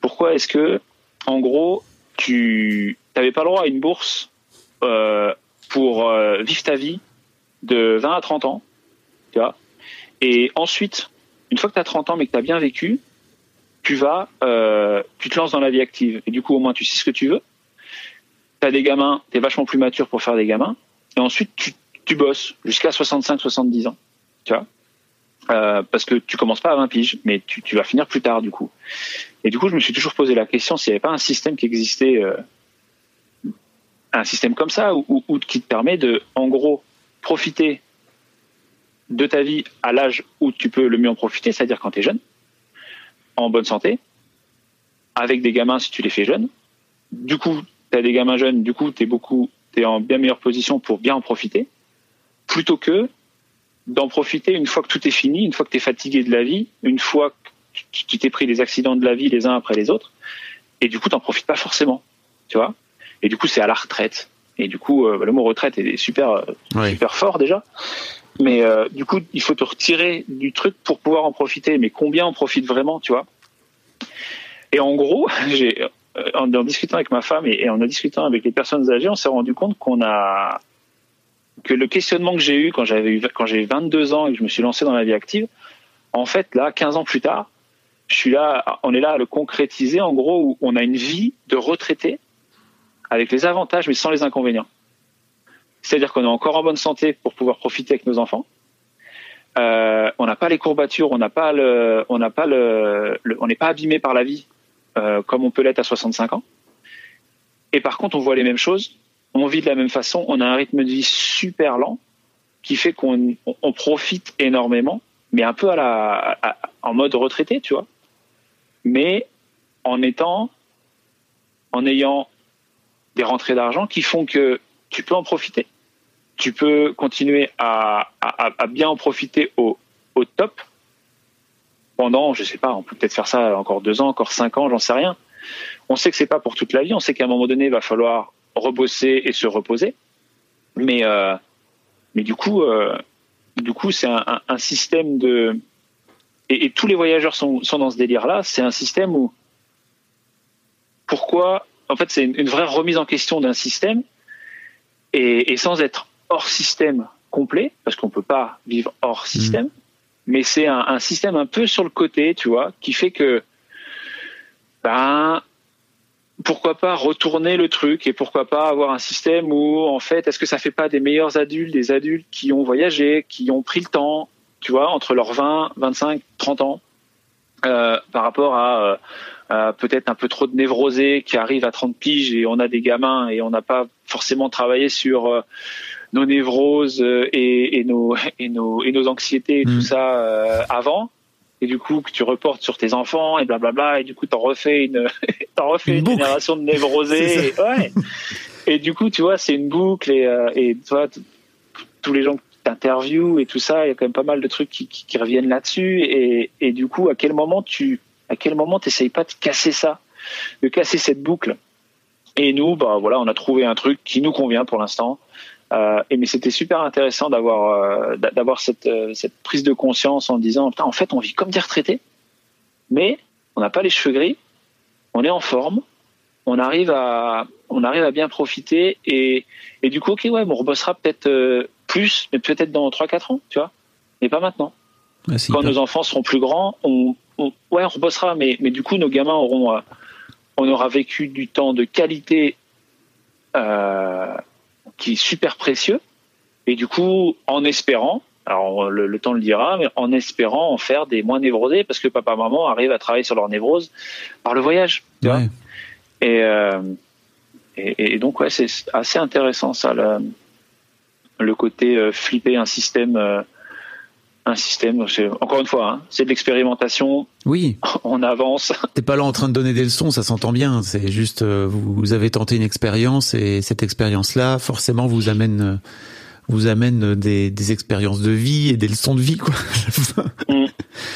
Pourquoi est-ce que, en gros, tu n'avais pas le droit à une bourse euh, pour euh, vivre ta vie de 20 à 30 ans, tu vois, et ensuite, une fois que tu as 30 ans mais que tu as bien vécu, tu vas, euh, tu te lances dans la vie active. Et du coup, au moins, tu sais ce que tu veux. Tu as des gamins, tu es vachement plus mature pour faire des gamins. Et ensuite, tu, tu bosses jusqu'à 65-70 ans. Tu vois euh, Parce que tu commences pas à 20 piges, mais tu, tu vas finir plus tard, du coup. Et du coup, je me suis toujours posé la question s'il n'y avait pas un système qui existait, euh, un système comme ça, ou, qui te permet de, en gros, profiter de ta vie à l'âge où tu peux le mieux en profiter, c'est-à-dire quand tu es jeune en bonne santé, avec des gamins si tu les fais jeunes. Du coup, tu as des gamins jeunes, du coup, tu beaucoup, es en bien meilleure position pour bien en profiter, plutôt que d'en profiter une fois que tout est fini, une fois que tu es fatigué de la vie, une fois que tu t'es pris les accidents de la vie les uns après les autres, et du coup, t'en profites pas forcément, tu vois. Et du coup, c'est à la retraite. Et du coup, euh, le mot retraite est super, euh, super fort déjà. Mais euh, du coup, il faut te retirer du truc pour pouvoir en profiter. Mais combien on profite vraiment, tu vois? Et en gros, j'ai, en, en discutant avec ma femme et, et en en discutant avec les personnes âgées, on s'est rendu compte qu'on a que le questionnement que j'ai eu quand j'avais eu, quand j'ai 22 ans et que je me suis lancé dans la vie active, en fait, là, 15 ans plus tard, je suis là, on est là à le concrétiser. En gros, où on a une vie de retraité avec les avantages mais sans les inconvénients. C'est-à-dire qu'on est encore en bonne santé pour pouvoir profiter avec nos enfants. Euh, on n'a pas les courbatures, on n'a pas le, on n'a pas le, on n'est pas abîmé par la vie euh, comme on peut l'être à 65 ans. Et par contre, on voit les mêmes choses, on vit de la même façon, on a un rythme de vie super lent qui fait qu'on on- profite énormément, mais un peu à la, en mode retraité, tu vois. Mais en étant, en ayant des rentrées d'argent qui font que tu peux en profiter. Tu peux continuer à, à- à bien en profiter au, au top pendant, je sais pas, on peut peut-être faire ça encore deux ans, encore cinq ans, j'en sais rien. On sait que c'est pas pour toute la vie. On sait qu'à un moment donné, il va falloir rebosser et se reposer. Mais, euh, mais du coup, euh, du coup, c'est un, un- un système de et, et tous les voyageurs sont, sont dans ce délire-là. C'est un système où pourquoi En fait, c'est une, une vraie remise en question d'un système et, et sans être hors système complet, parce qu'on peut pas vivre hors système. Mais c'est un, un système un peu sur le côté, tu vois, qui fait que ben pourquoi pas retourner le truc et pourquoi pas avoir un système où en fait est-ce que ça fait pas des meilleurs adultes des adultes qui ont voyagé qui ont pris le temps tu vois entre leurs 20 25 30 ans euh, par rapport à, euh, à peut-être un peu trop de névrosés qui arrivent à 30 piges et on a des gamins et on n'a pas forcément travaillé sur euh, nos névroses et, et nos et nos et nos anxiétés et Mm. tout ça euh, avant et du coup que tu reportes sur tes enfants et blablabla et du coup t'en refais une t'en refais Une une, génération de névrosés. Et, ouais. Et du coup tu vois c'est une boucle et euh, et tu vois t- tous les gens que t'interviews et tout ça il y a quand même pas mal de trucs qui, qui, qui reviennent là-dessus. Et et du coup à quel moment tu à quel moment t'essayes pas de casser ça de casser cette boucle? Et nous bah voilà on a trouvé un truc qui nous convient pour l'instant euh, et mais c'était super intéressant d'avoir euh, d'a- d'avoir cette euh, cette prise de conscience en disant en fait on vit comme des retraités mais on n'a pas les cheveux gris on est en forme on arrive à on arrive à bien profiter et et du coup ok ouais on rebossera peut-être plus mais peut-être dans 3 4 ans tu vois mais pas maintenant. Quand hyper- nos enfants seront plus grands, on, on- ouais, on rebossera, mais, mais du coup, nos gamins auront, on aura vécu du temps de qualité euh, qui est super précieux, et du coup, en espérant, alors le, le temps le dira, mais en espérant en faire des moins névrosés, parce que papa maman arrivent à travailler sur leur névrose par le voyage, tu vois. Ouais. Et, euh, et, et donc ouais, c'est assez intéressant ça, le, le côté euh, flipper un système. Euh, un système, encore une fois, hein, c'est de l'expérimentation, Oui, on avance. t'es pas là en train de donner des leçons, ça s'entend bien. C'est juste, euh, vous, avez tenté une expérience et cette expérience-là, forcément, vous amène, euh, vous amène des, des expériences de vie et des leçons de vie, quoi.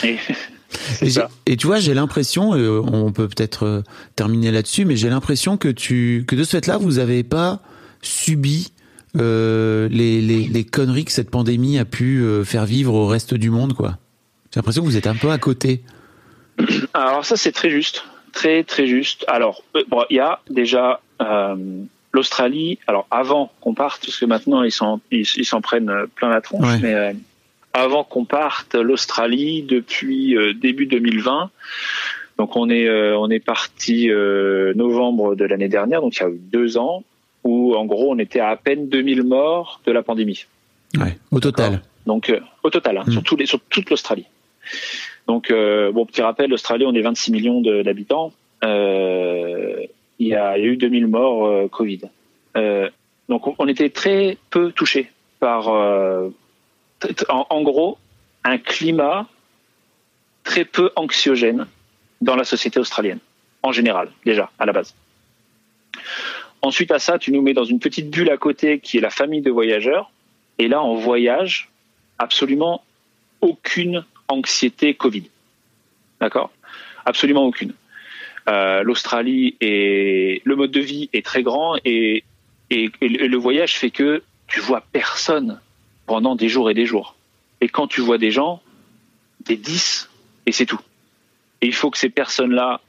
Et, c'est Et, ça. et tu vois, j'ai l'impression, euh, on peut peut-être euh, terminer là-dessus, mais j'ai l'impression que tu, que de ce fait-là, vous avez pas subi euh, les, les, les conneries que cette pandémie a pu euh, faire vivre au reste du monde, quoi. J'ai l'impression que vous êtes un peu à côté. Alors ça c'est très juste, très très juste. Alors euh, bon, il y a déjà euh, l'Australie. Alors avant qu'on parte, parce que maintenant ils s'en ils s'en prennent plein la tronche, Ouais. mais euh, avant qu'on parte, l'Australie depuis euh, début 2020. Donc on est on est parti novembre de l'année dernière, donc il y a eu deux ans où en gros on était à à peine 2000 morts de la pandémie. Ouais, au total. Donc euh, au total, hein, Mm. sur, tous les, sur toute l'Australie. Donc euh, bon petit rappel, l'Australie on est 26 millions d'habitants. Euh, il, y a, il y a eu 2000 morts Covid. Donc on, on était très peu touchés par, en gros, un climat très peu anxiogène dans la société australienne, en général, déjà, à la base. Ensuite à ça, tu nous mets dans une petite bulle à côté qui est la famille de voyageurs. Et là, en voyage, absolument aucune anxiété Covid. D'accord? Absolument aucune. Euh, L'Australie et le mode de vie est très grand et, et, le voyage fait que tu vois personne pendant des jours et des jours. Et quand tu vois des gens, des 10 et c'est tout. Et il faut que ces personnes-là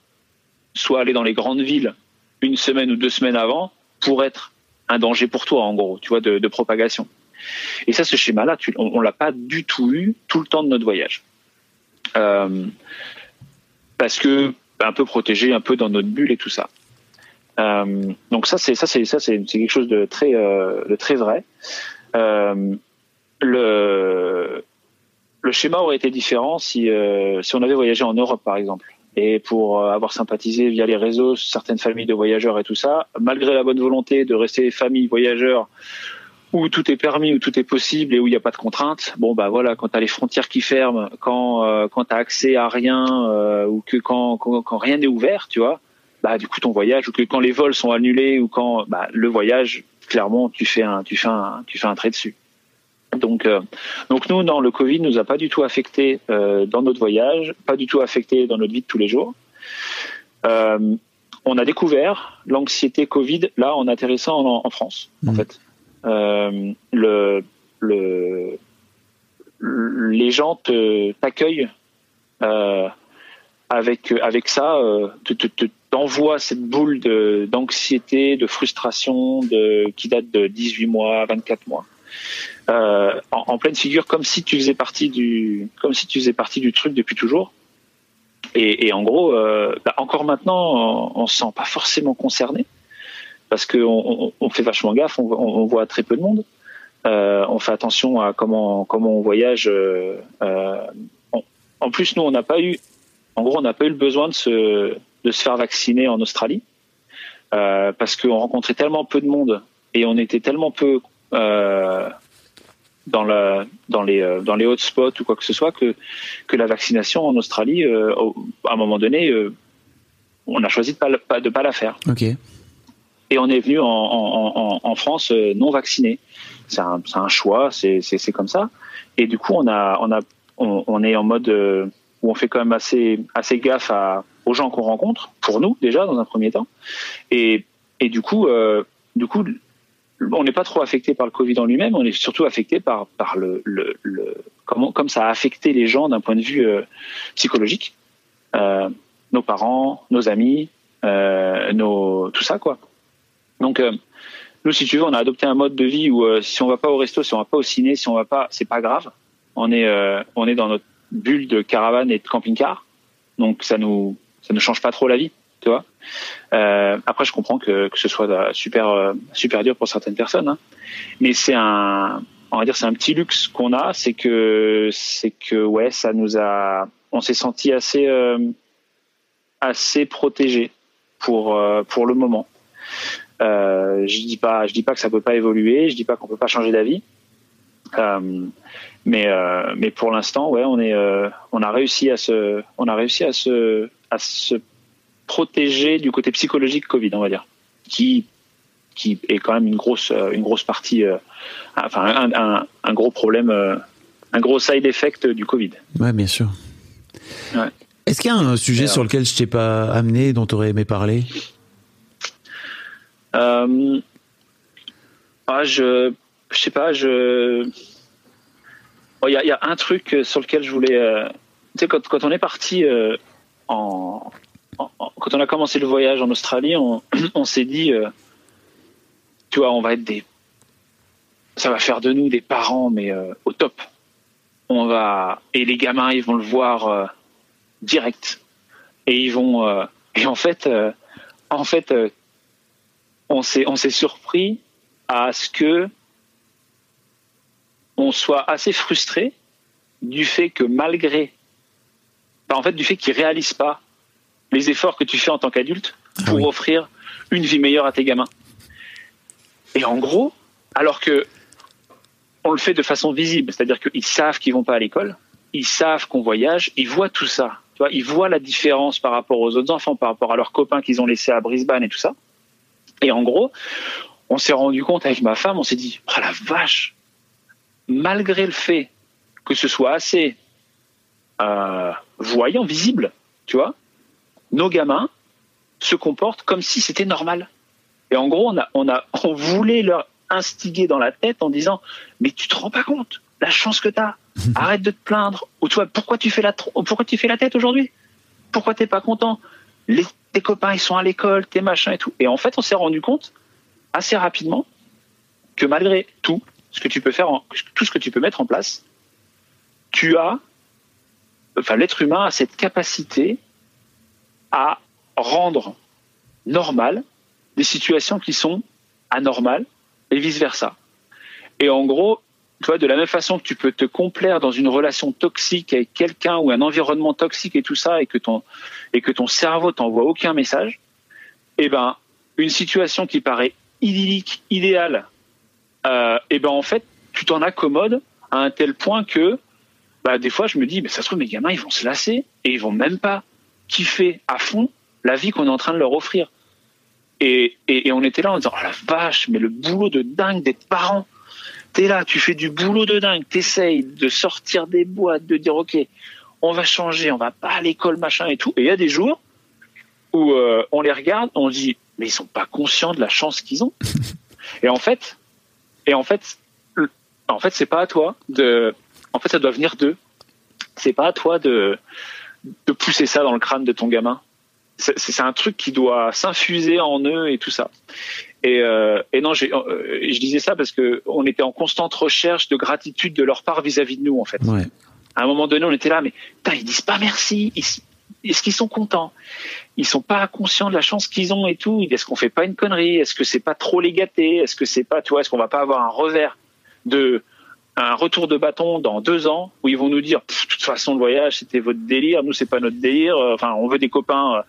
soient allées dans les grandes villes une semaine ou deux semaines avant pour être un danger pour toi, en gros, tu vois, de, propagation. Et ça, ce schéma-là, on, on l'a pas du tout eu tout le temps de notre voyage, Euh, parce que un peu protégé, un peu dans notre bulle et tout ça. Euh, donc ça, c'est quelque chose de très, euh, vrai. Le schéma aurait été différent si on avait voyagé en Europe, par exemple. Et pour euh, avoir sympathisé via les réseaux certaines familles de voyageurs et tout ça, malgré la bonne volonté de rester famille voyageurs où tout est permis, où tout est possible et où il n'y a pas de contraintes. Bon bah voilà, quand tu as les frontières qui ferment, quand euh, quand tu as accès à rien euh, ou que quand, quand, quand rien n'est ouvert, tu vois, bah du coup ton voyage ou que quand les vols sont annulés ou quand bah, le voyage clairement tu fais un tu fais un tu fais un trait dessus. Donc, euh, donc nous, non, le Covid nous a pas du tout affecté euh, dans notre voyage, pas du tout affecté dans notre vie de tous les jours. Euh, on a découvert l'anxiété Covid là en atterrissant en, en France, en Mhm. fait. Le, le, les gens t'accueillent avec avec ça, te, te, te- t'envoient cette boule de d'anxiété, de frustration, de qui date de 18 mois, 24 mois euh, en, pleine figure, comme si tu faisais partie du, comme si tu faisais partie du truc depuis toujours. Et, en gros, euh, bah, encore maintenant, on, on se sent pas forcément concerné parce qu'on on, on fait vachement gaffe, on, voit très peu de monde. Euh, on fait attention à comment comment on voyage. en plus, nous, on n'a pas eu, en gros, on n'a pas eu le besoin de se de se faire vacciner en Australie parce qu'on rencontrait tellement peu de monde et on était tellement peu euh, dans la dans les euh, dans les hotspots ou quoi que ce soit que que la vaccination en Australie euh, à un moment donné euh, on a choisi de le- pas de pas la faire. Et on est venu en, en, en, en France non vacciné. C'est un, choix c'est comme ça. Et du coup on a on a on, on est en mode où on fait quand même assez assez gaffe à aux gens qu'on rencontre pour nous déjà dans un premier temps. Et et du coup euh, du coup on n'est pas trop affecté par le Covid en lui-même, on est surtout affecté par, par le, comment, comme ça a affecté les gens d'un point de vue euh, psychologique, euh, nos parents, nos amis, euh, tout ça quoi. Donc nous, si tu veux, on a adopté un mode de vie où si on va pas au resto, si on va pas au ciné, si on va pas, c'est pas grave. On est, on est dans notre bulle de caravane et de camping-car, donc ça nous, ça ne change pas trop la vie, Euh, après, je comprends que, que ce soit super euh, super dur pour certaines personnes, hein. mais c'est un on va dire c'est un petit luxe qu'on a, c'est que c'est que ouais, ça nous a on s'est senti assez euh, assez protégé pour euh, pour le moment. Je dis pas je dis pas que ça peut pas évoluer, je dis pas qu'on peut pas changer d'avis. Mais mais pour l'instant, ouais, on est on a réussi à se on a réussi à se protéger du côté psychologique Covid, on va dire, qui qui est quand même une grosse euh, une grosse partie, euh, enfin un, un, un gros problème, euh, un gros side effect du Covid. Ouais, bien sûr. Ouais. Est-ce qu'il y a un sujet Alors. sur lequel je t'ai pas amené, dont tu aurais aimé parler? Euh, ah, je je sais pas, je Bon, il y, a, il y a un truc sur lequel je voulais, tu sais, quand, quand on est parti en, quand on a commencé le voyage en Australie, on, s'est dit, euh, tu vois, on va être des, ça va faire de nous des parents, mais euh, au top. On va et les gamins, ils vont le voir euh, direct et ils vont et en fait, en fait, on s'est on s'est surpris à ce que on soit assez frustré du fait que malgré, bah, en fait, du fait qu'ils réalisent pas les efforts que tu fais en tant qu'adulte pour Ah oui. offrir une vie meilleure à tes gamins. Et en gros, alors que on le fait de façon visible, c'est-à-dire qu'ils savent qu'ils vont pas à l'école, ils savent qu'on voyage, ils voient tout ça. Tu vois, ils voient la différence par rapport aux autres enfants, par rapport à leurs copains qu'ils ont laissés à Brisbane et tout ça. Et en gros, on s'est rendu compte avec ma femme, on s'est dit, oh la vache, malgré le fait que ce soit assez euh, voyant, visible, tu vois, nos gamins se comportent comme si c'était normal. Et en gros, on a, on a, on voulait leur instiguer dans la tête en disant, mais tu te rends pas compte, la chance que tu as, arrête de te plaindre, ou toi, pourquoi tu fais la, tr- pourquoi tu fais la tête aujourd'hui? Pourquoi t'es pas content? Les, Tes copains, ils sont à l'école, tes machins et tout. Et en fait, on s'est rendu compte assez rapidement que malgré tout ce que tu peux faire, en- tout ce que tu peux mettre en place, tu as, enfin, l'être humain a cette capacité à rendre normal des situations qui sont anormales et vice versa. Et en gros, tu vois, de la même façon que tu peux te complaire dans une relation toxique avec quelqu'un ou un environnement toxique et tout ça, et que ton, et que ton cerveau t'envoie aucun message, eh ben, une situation qui paraît idyllique, idéale, euh, eh ben, en fait, tu t'en accommodes à un tel point que, bah, des fois, je me dis, mais ça se trouve, mes gamins, ils vont se lasser et ils vont même pas kiffer à fond la vie qu'on est en train de leur offrir. Et, et, et on était là en disant, oh la vache, mais le boulot de dingue d'être parent t'es là, tu fais du boulot de dingue, t'essayes de sortir des boîtes, de dire ok, on va changer, on va pas à l'école, machin et tout. Et il y a des jours où euh, on les regarde, on dit mais ils sont pas conscients de la chance qu'ils ont. et en fait, et en fait, en fait c'est pas à toi de, en fait ça doit venir d'eux. C'est pas à toi de de pousser ça dans le crâne de ton gamin. C'est un truc qui doit s'infuser en eux et tout ça. Et, euh, et non, euh, je disais ça parce que on était en constante recherche de gratitude de leur part vis-à-vis de nous, en fait. Ouais. À un moment donné, on était là, mais putain, ils disent pas merci. Est-ce qu'ils sont contents? Ils sont pas conscients de la chance qu'ils ont et tout. Est-ce qu'on fait pas une connerie? Est-ce que c'est pas trop les gâter Est-ce que c'est pas, tu vois, est-ce qu'on va pas avoir un revers de un retour de bâton dans deux ans où ils vont nous dire, de toute façon, le voyage, c'était votre délire. Nous, c'est pas notre délire. Enfin, on veut des copains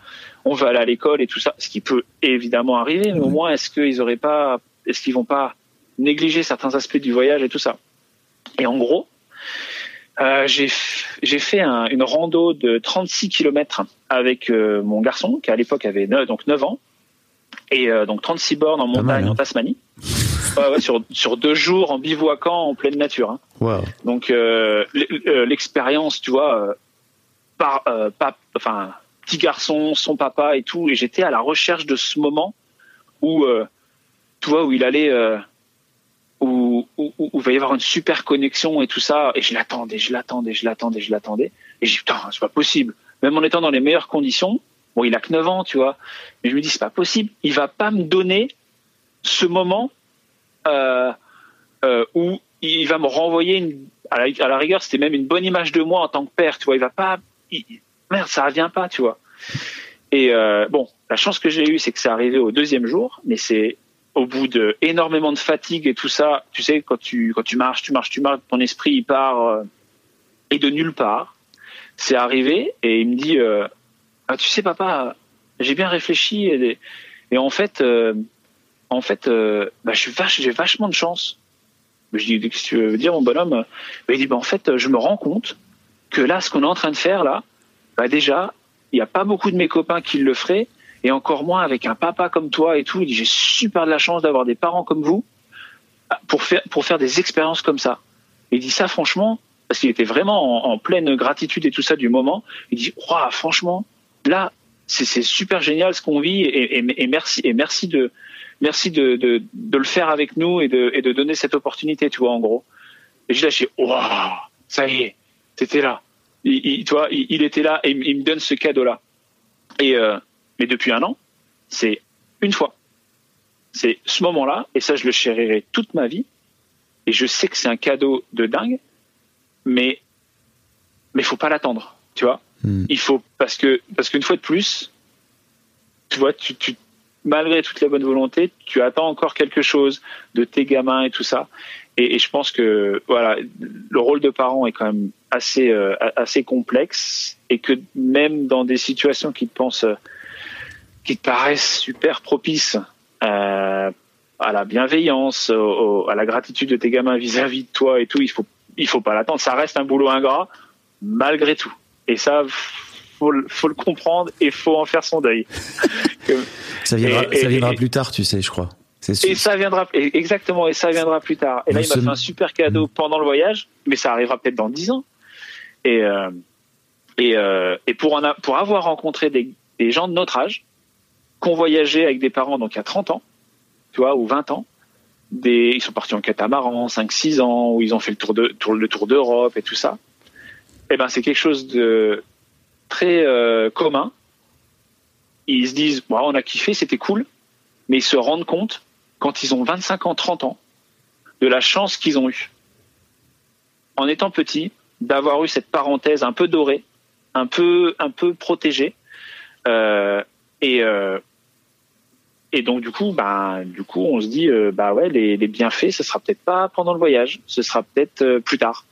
on va aller à l'école et tout ça, ce qui peut évidemment arriver, mais au moins est-ce qu'ils auraient pas, est-ce qu'ils vont pas négliger certains aspects du voyage et tout ça? Et en gros, euh, j'ai j'ai fait une rando de 36 km avec euh, mon garçon qui à l'époque avait 9, donc 9 ans et euh, donc 36 bornes en montagne en hein. Tasmanie. sur sur deux jours en bivouaquant en pleine nature. Hein. Donc l'expérience, tu vois, par pas enfin petit garçon, son papa et tout, et j'étais à la recherche de ce moment où, euh, tu vois, où il allait, euh, où, où, où, il va y avoir une super connexion et tout ça, et je l'attendais, je l'attendais, je l'attendais, je l'attendais, et j'ai dit putain, c'est pas possible. Même en étant dans les meilleures conditions, bon, il a que 9 ans, tu vois, mais je me dis c'est pas possible, il va pas me donner ce moment euh, euh, où il va me renvoyer à la, rigueur, c'était même une bonne image de moi en tant que père, tu vois, il va pas, merde, ça revient pas, tu vois. Et euh, bon, la chance que j'ai eue, c'est que c'est arrivé au deuxième jour, mais c'est au bout de énormément de fatigue et tout ça. Tu sais, quand tu quand tu marches, tu marches, tu marches, ton esprit il part et de nulle part. C'est arrivé et il me dit, ah, tu sais, papa, j'ai bien réfléchi et, en fait, euh, en fait, euh, bah, j'ai vachement de chance. Je dis, qu'est-ce que tu veux dire, mon bonhomme? Bah, Il dit, bah, en fait, je me rends compte que là, ce qu'on est en train de faire là, bah déjà, il n'y a pas beaucoup de mes copains qui le feraient, et encore moins avec un papa comme toi et tout. Il dit, j'ai super de la chance d'avoir des parents comme vous pour faire, pour faire des expériences comme ça. il dit ça franchement, parce qu'il était vraiment en, pleine gratitude et tout ça du moment. Il dit, franchement, là, c'est super génial ce qu'on vit et, merci de le faire avec nous et de, donner cette opportunité, tu vois, en gros. Et je lâché, waouh, ça y est, t'étais là il, toi, il, était là et il me donne ce cadeau-là. Et euh, mais depuis un an, c'est une fois. C'est ce moment-là, et ça, je le chérirai toute ma vie. Et je sais que c'est un cadeau de dingue, mais mais faut pas l'attendre, tu vois. Hmm. Il faut parce que parce qu'une fois de plus, tu vois, tu, tu malgré toute la bonne volonté, tu attends encore quelque chose de tes gamins et tout ça. Et, je pense que voilà, le rôle de parent est quand même assez euh, assez complexe et que même dans des situations qui te pensent qui te paraissent super propices euh, à la bienveillance, à la gratitude de tes gamins vis-à-vis de toi et tout, il faut il faut pas l'attendre. Ça reste un boulot ingrat malgré tout. Et ça, faut, faut le comprendre et faut en faire son deuil. ça viendra, ça viendra plus tard, tu sais, je crois. Et ça viendra exactement, et ça viendra plus tard. Et là, il m'a fait un super cadeau pendant le voyage, mais ça arrivera peut-être dans dix ans. Et euh, et, euh, et pour avoir rencontré des, des gens de notre âge, qui ont voyagé avec des parents donc il y a 30 ans, tu vois, ou 20 ans, des, ils sont partis en catamaran, 5-6 ans, où ils ont fait le tour de tour, le tour d'Europe et tout ça. Eh ben c'est quelque chose de très euh, commun. Ils se disent, bon, on a kiffé, c'était cool, mais ils se rendent compte quand ils ont 25 ans, 30 ans, de la chance qu'ils ont eue. En étant petits, d'avoir eu cette parenthèse un peu dorée, un peu, un peu protégée, euh, et, euh, et donc du coup, bah, du coup, on se dit, bah ouais, les, les bienfaits, ce sera peut-être pas pendant le voyage, ce sera peut-être plus tard.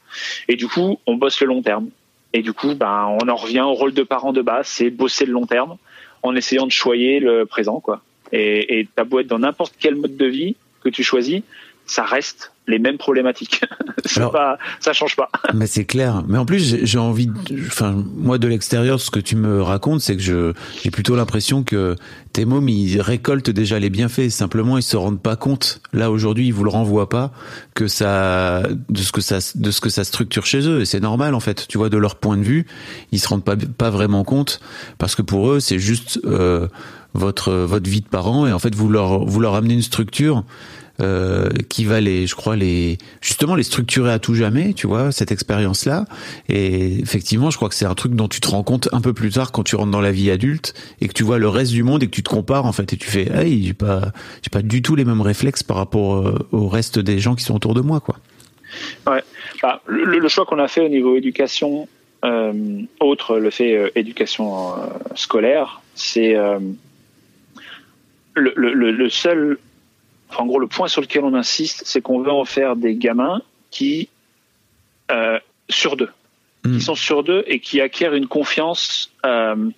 Et du coup, on bosse le long terme. Et du coup, bah, on en revient au rôle de parent de base, c'est bosser le long terme en essayant de choyer le présent, quoi. Et, et t'as beau être dans n'importe quel mode de vie que tu choisis, ça reste les mêmes problématiques. Alors- pas, ça change pas. Mais c'est clair. Mais en plus, j'ai- envie, enfin, moi de l'extérieur, ce que tu me racontes, c'est que je, j'ai plutôt l'impression que tes mômes, ils récoltent déjà les bienfaits. Simplement, ils se rendent pas compte. Là, aujourd'hui, ils vous le renvoient pas que ça, de ce que ça, de ce que ça structure chez eux. Et c'est normal, en fait. Tu vois, de leur point de vue, ils se rendent pas, pas vraiment compte parce que pour eux, c'est juste, euh, votre, votre vie de parent. Et en fait, vous leur, vous leur amenez une structure euh, qui va les, je crois, les justement les structurer à tout jamais, tu vois, cette expérience-là. Et effectivement, je crois que c'est un truc dont tu te rends compte un peu plus tard quand tu rentres dans la vie adulte et que tu vois le reste du monde et que tu te compares en fait et tu fais, hey, j'ai pas, j'ai pas du tout les mêmes réflexes par rapport euh, au reste des gens qui sont autour de moi, quoi. Ouais. Bah, le, choix qu'on a fait au niveau éducation, euh, autre le fait éducation scolaire, c'est le, seul, en gros, le point sur lequel on insiste, c'est qu'on veut en faire des gamins qui euh, sur deux, Mm. qui sont sur deux et qui acquièrent une confiance, euh,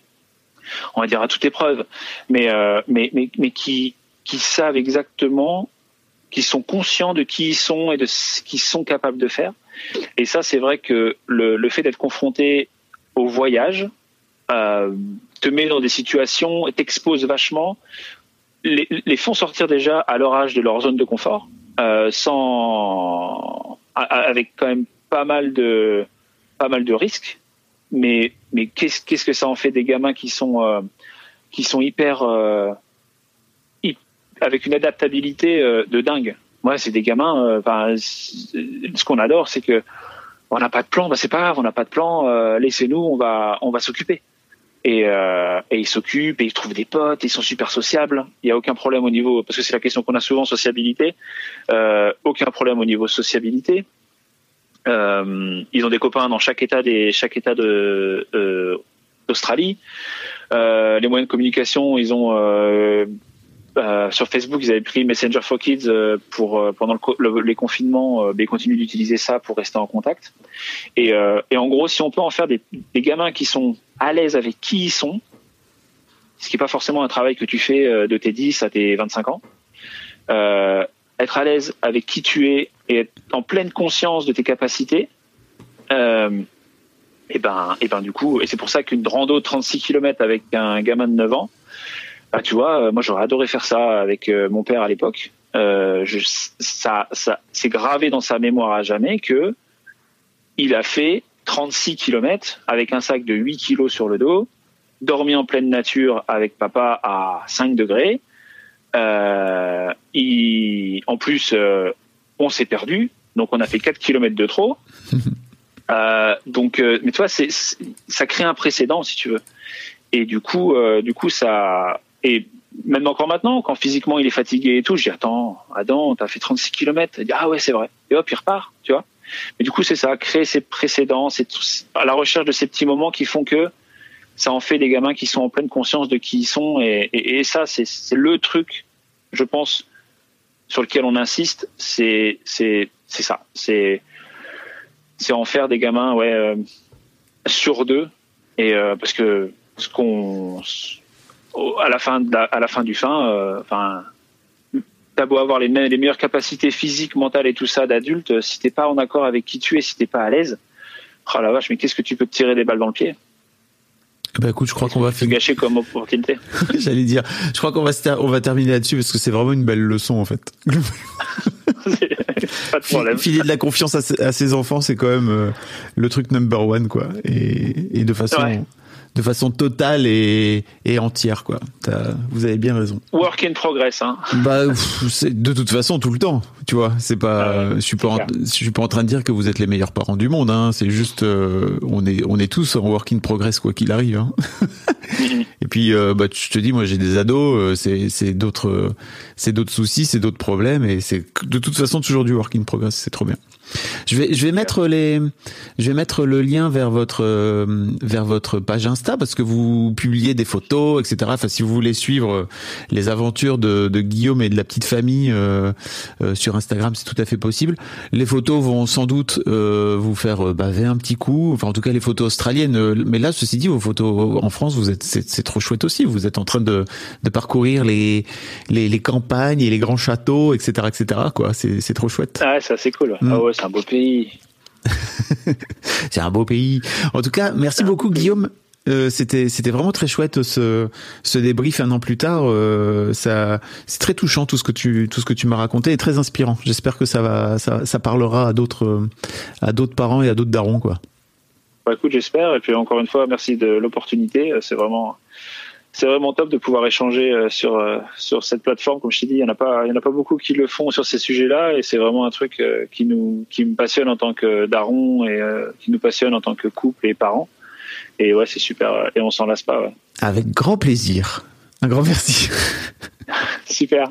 on va dire à toute épreuve, mais euh, mais mais mais qui qui savent exactement qui sont conscients de qui ils sont et de ce qu'ils sont capables de faire. Et ça, c'est vrai que le, le fait d'être confronté au voyage te met dans des situations, et t'expose vachement, les, font sortir déjà à leur âge de leur zone de confort, euh, sans avec quand même pas mal de pas mal de risques. Mais mais qu'est-ce qu'est-ce que ça en fait des gamins qui sont euh, qui sont hyper euh, avec une adaptabilité de dingue? Moi, c'est des gamins. ce qu'on adore, c'est que on n'a pas de plan. Bah, c'est pas grave, on n'a pas de plan. Laissez-nous, on va, on va s'occuper. Et, euh, et ils s'occupent, et ils trouvent des potes, ils sont super sociables. Il y a aucun problème au niveau, parce que c'est la question qu'on a souvent sociabilité. Euh, aucun problème au niveau sociabilité. Euh, ils ont des copains dans chaque état des chaque état de d'Australie. Les moyens de communication, ils ont euh, sur Facebook, ils avaient pris Messenger for Kids euh, pour euh, pendant les confinements, mais ils continuent d'utiliser ça pour rester en contact. Et, en gros, si on peut en faire des, gamins qui sont à l'aise avec qui ils sont, ce qui n'est pas forcément un travail que tu fais de tes 10 à tes 25 ans, être à l'aise avec qui tu es et être en pleine conscience de tes capacités, et ben, et ben du coup, et c'est pour ça qu'une rando de 36 km avec un gamin de 9 ans, bah, tu vois, euh, moi j'aurais adoré faire ça avec euh, mon père à l'époque. Euh, je, ça, ça, c'est gravé dans sa mémoire à jamais que il a fait 36 km avec un sac de 8 kilos sur le dos, dormi en pleine nature avec papa à 5 degrés. Euh, il, en plus, euh, on s'est perdu, donc on a fait 4 km de trop. Donc, mais tu vois, ça crée un précédent si tu veux. Et du coup, du coup, ça et même encore maintenant, quand physiquement il est fatigué et tout, je dis attends, Adam, t'as fait 36 km. Il dit ah ouais c'est vrai. Et hop, il repart, tu vois. Mais du coup, c'est ça, créer ces précédents, c'est à la recherche de ces petits moments qui font que ça en fait des gamins qui sont en pleine conscience de qui ils sont. Et, ça, c'est le truc, je pense, sur lequel on insiste. C'est ça. C'est c'est en faire des gamins, ouais, euh, sur deux. Et euh, parce que ce qu'on à la fin de la- à la fin du fin, euh, enfin, t'as beau avoir les, me- les meilleures capacités physiques, mentales et tout ça d'adulte, euh, si t'es pas en accord avec qui tu es, si t'es pas à l'aise, oh la vache, mais qu'est-ce que tu peux te tirer des balles dans le pied? Bah écoute, je crois qu'on va Se gâcher comme opportunité. J'allais dire, je crois qu'on va ter- on va terminer là-dessus parce que c'est vraiment une belle leçon en fait. pas de problème. Filer de la confiance à, ses- enfants, c'est quand même euh, le truc number one quoi, et, et de façon Ouais. De façon totale et, et entière quoi. Vous avez bien raison. Work in progress, hein. Bah, c'est de toute façon tout le temps, tu vois. C'est pas, Ah je suis pas, en, je suis pas en train de dire que vous êtes les meilleurs parents du monde. Hein. C'est juste, euh, on est, on est tous en work in progress quoi qu'il arrive. Hein. Et puis, euh, bah, je te dis, moi, j'ai des ados, euh, c'est c'est d'autres, c'est d'autres soucis, c'est d'autres problèmes, et c'est de toute façon toujours du work in progress. C'est trop bien. Je vais, je vais mettre les, je vais mettre le lien vers votre, euh, vers votre page Insta parce que vous publiez des photos, etc. Enfin, si vous voulez suivre les aventures de, de Guillaume et de la petite famille euh, euh, sur Instagram, c'est tout à fait possible. Les photos vont sans doute euh, vous faire baver un petit coup. Enfin, en tout cas, les photos australiennes. Mais là, ceci dit, vos photos en France, vous êtes, c'est, trop chouette aussi. Vous êtes en train de, de parcourir les, les, les campagnes et les grands châteaux, etc., etc. Quoi, c'est, c'est trop chouette. Ah, ouais, ça c'est cool. Mm. Ah ouais, c'est un beau pays. c'est un beau pays. En tout cas, merci beaucoup Guillaume. Euh, c'était c'était vraiment très chouette ce ce débrief un an plus tard. Euh, ça c'est très touchant tout ce que tu tout ce que tu m'as raconté et très inspirant. J'espère que ça va ça, ça parlera à d'autres à d'autres parents et à d'autres darons quoi. Bah, écoute, j'espère. Et puis encore une fois, merci de l'opportunité. C'est vraiment c'est vraiment top de pouvoir échanger euh, sur euh, sur cette plateforme. Comme je t'ai dit, il y en a pas il y en a pas beaucoup qui le font sur ces sujets-là, et c'est vraiment un truc euh, qui nous qui me passionne en tant que daron et qui nous passionne en tant que couple et parents. Et ouais, c'est super. Et on s'en lasse pas. Ouais. Avec grand plaisir. Un grand merci. super.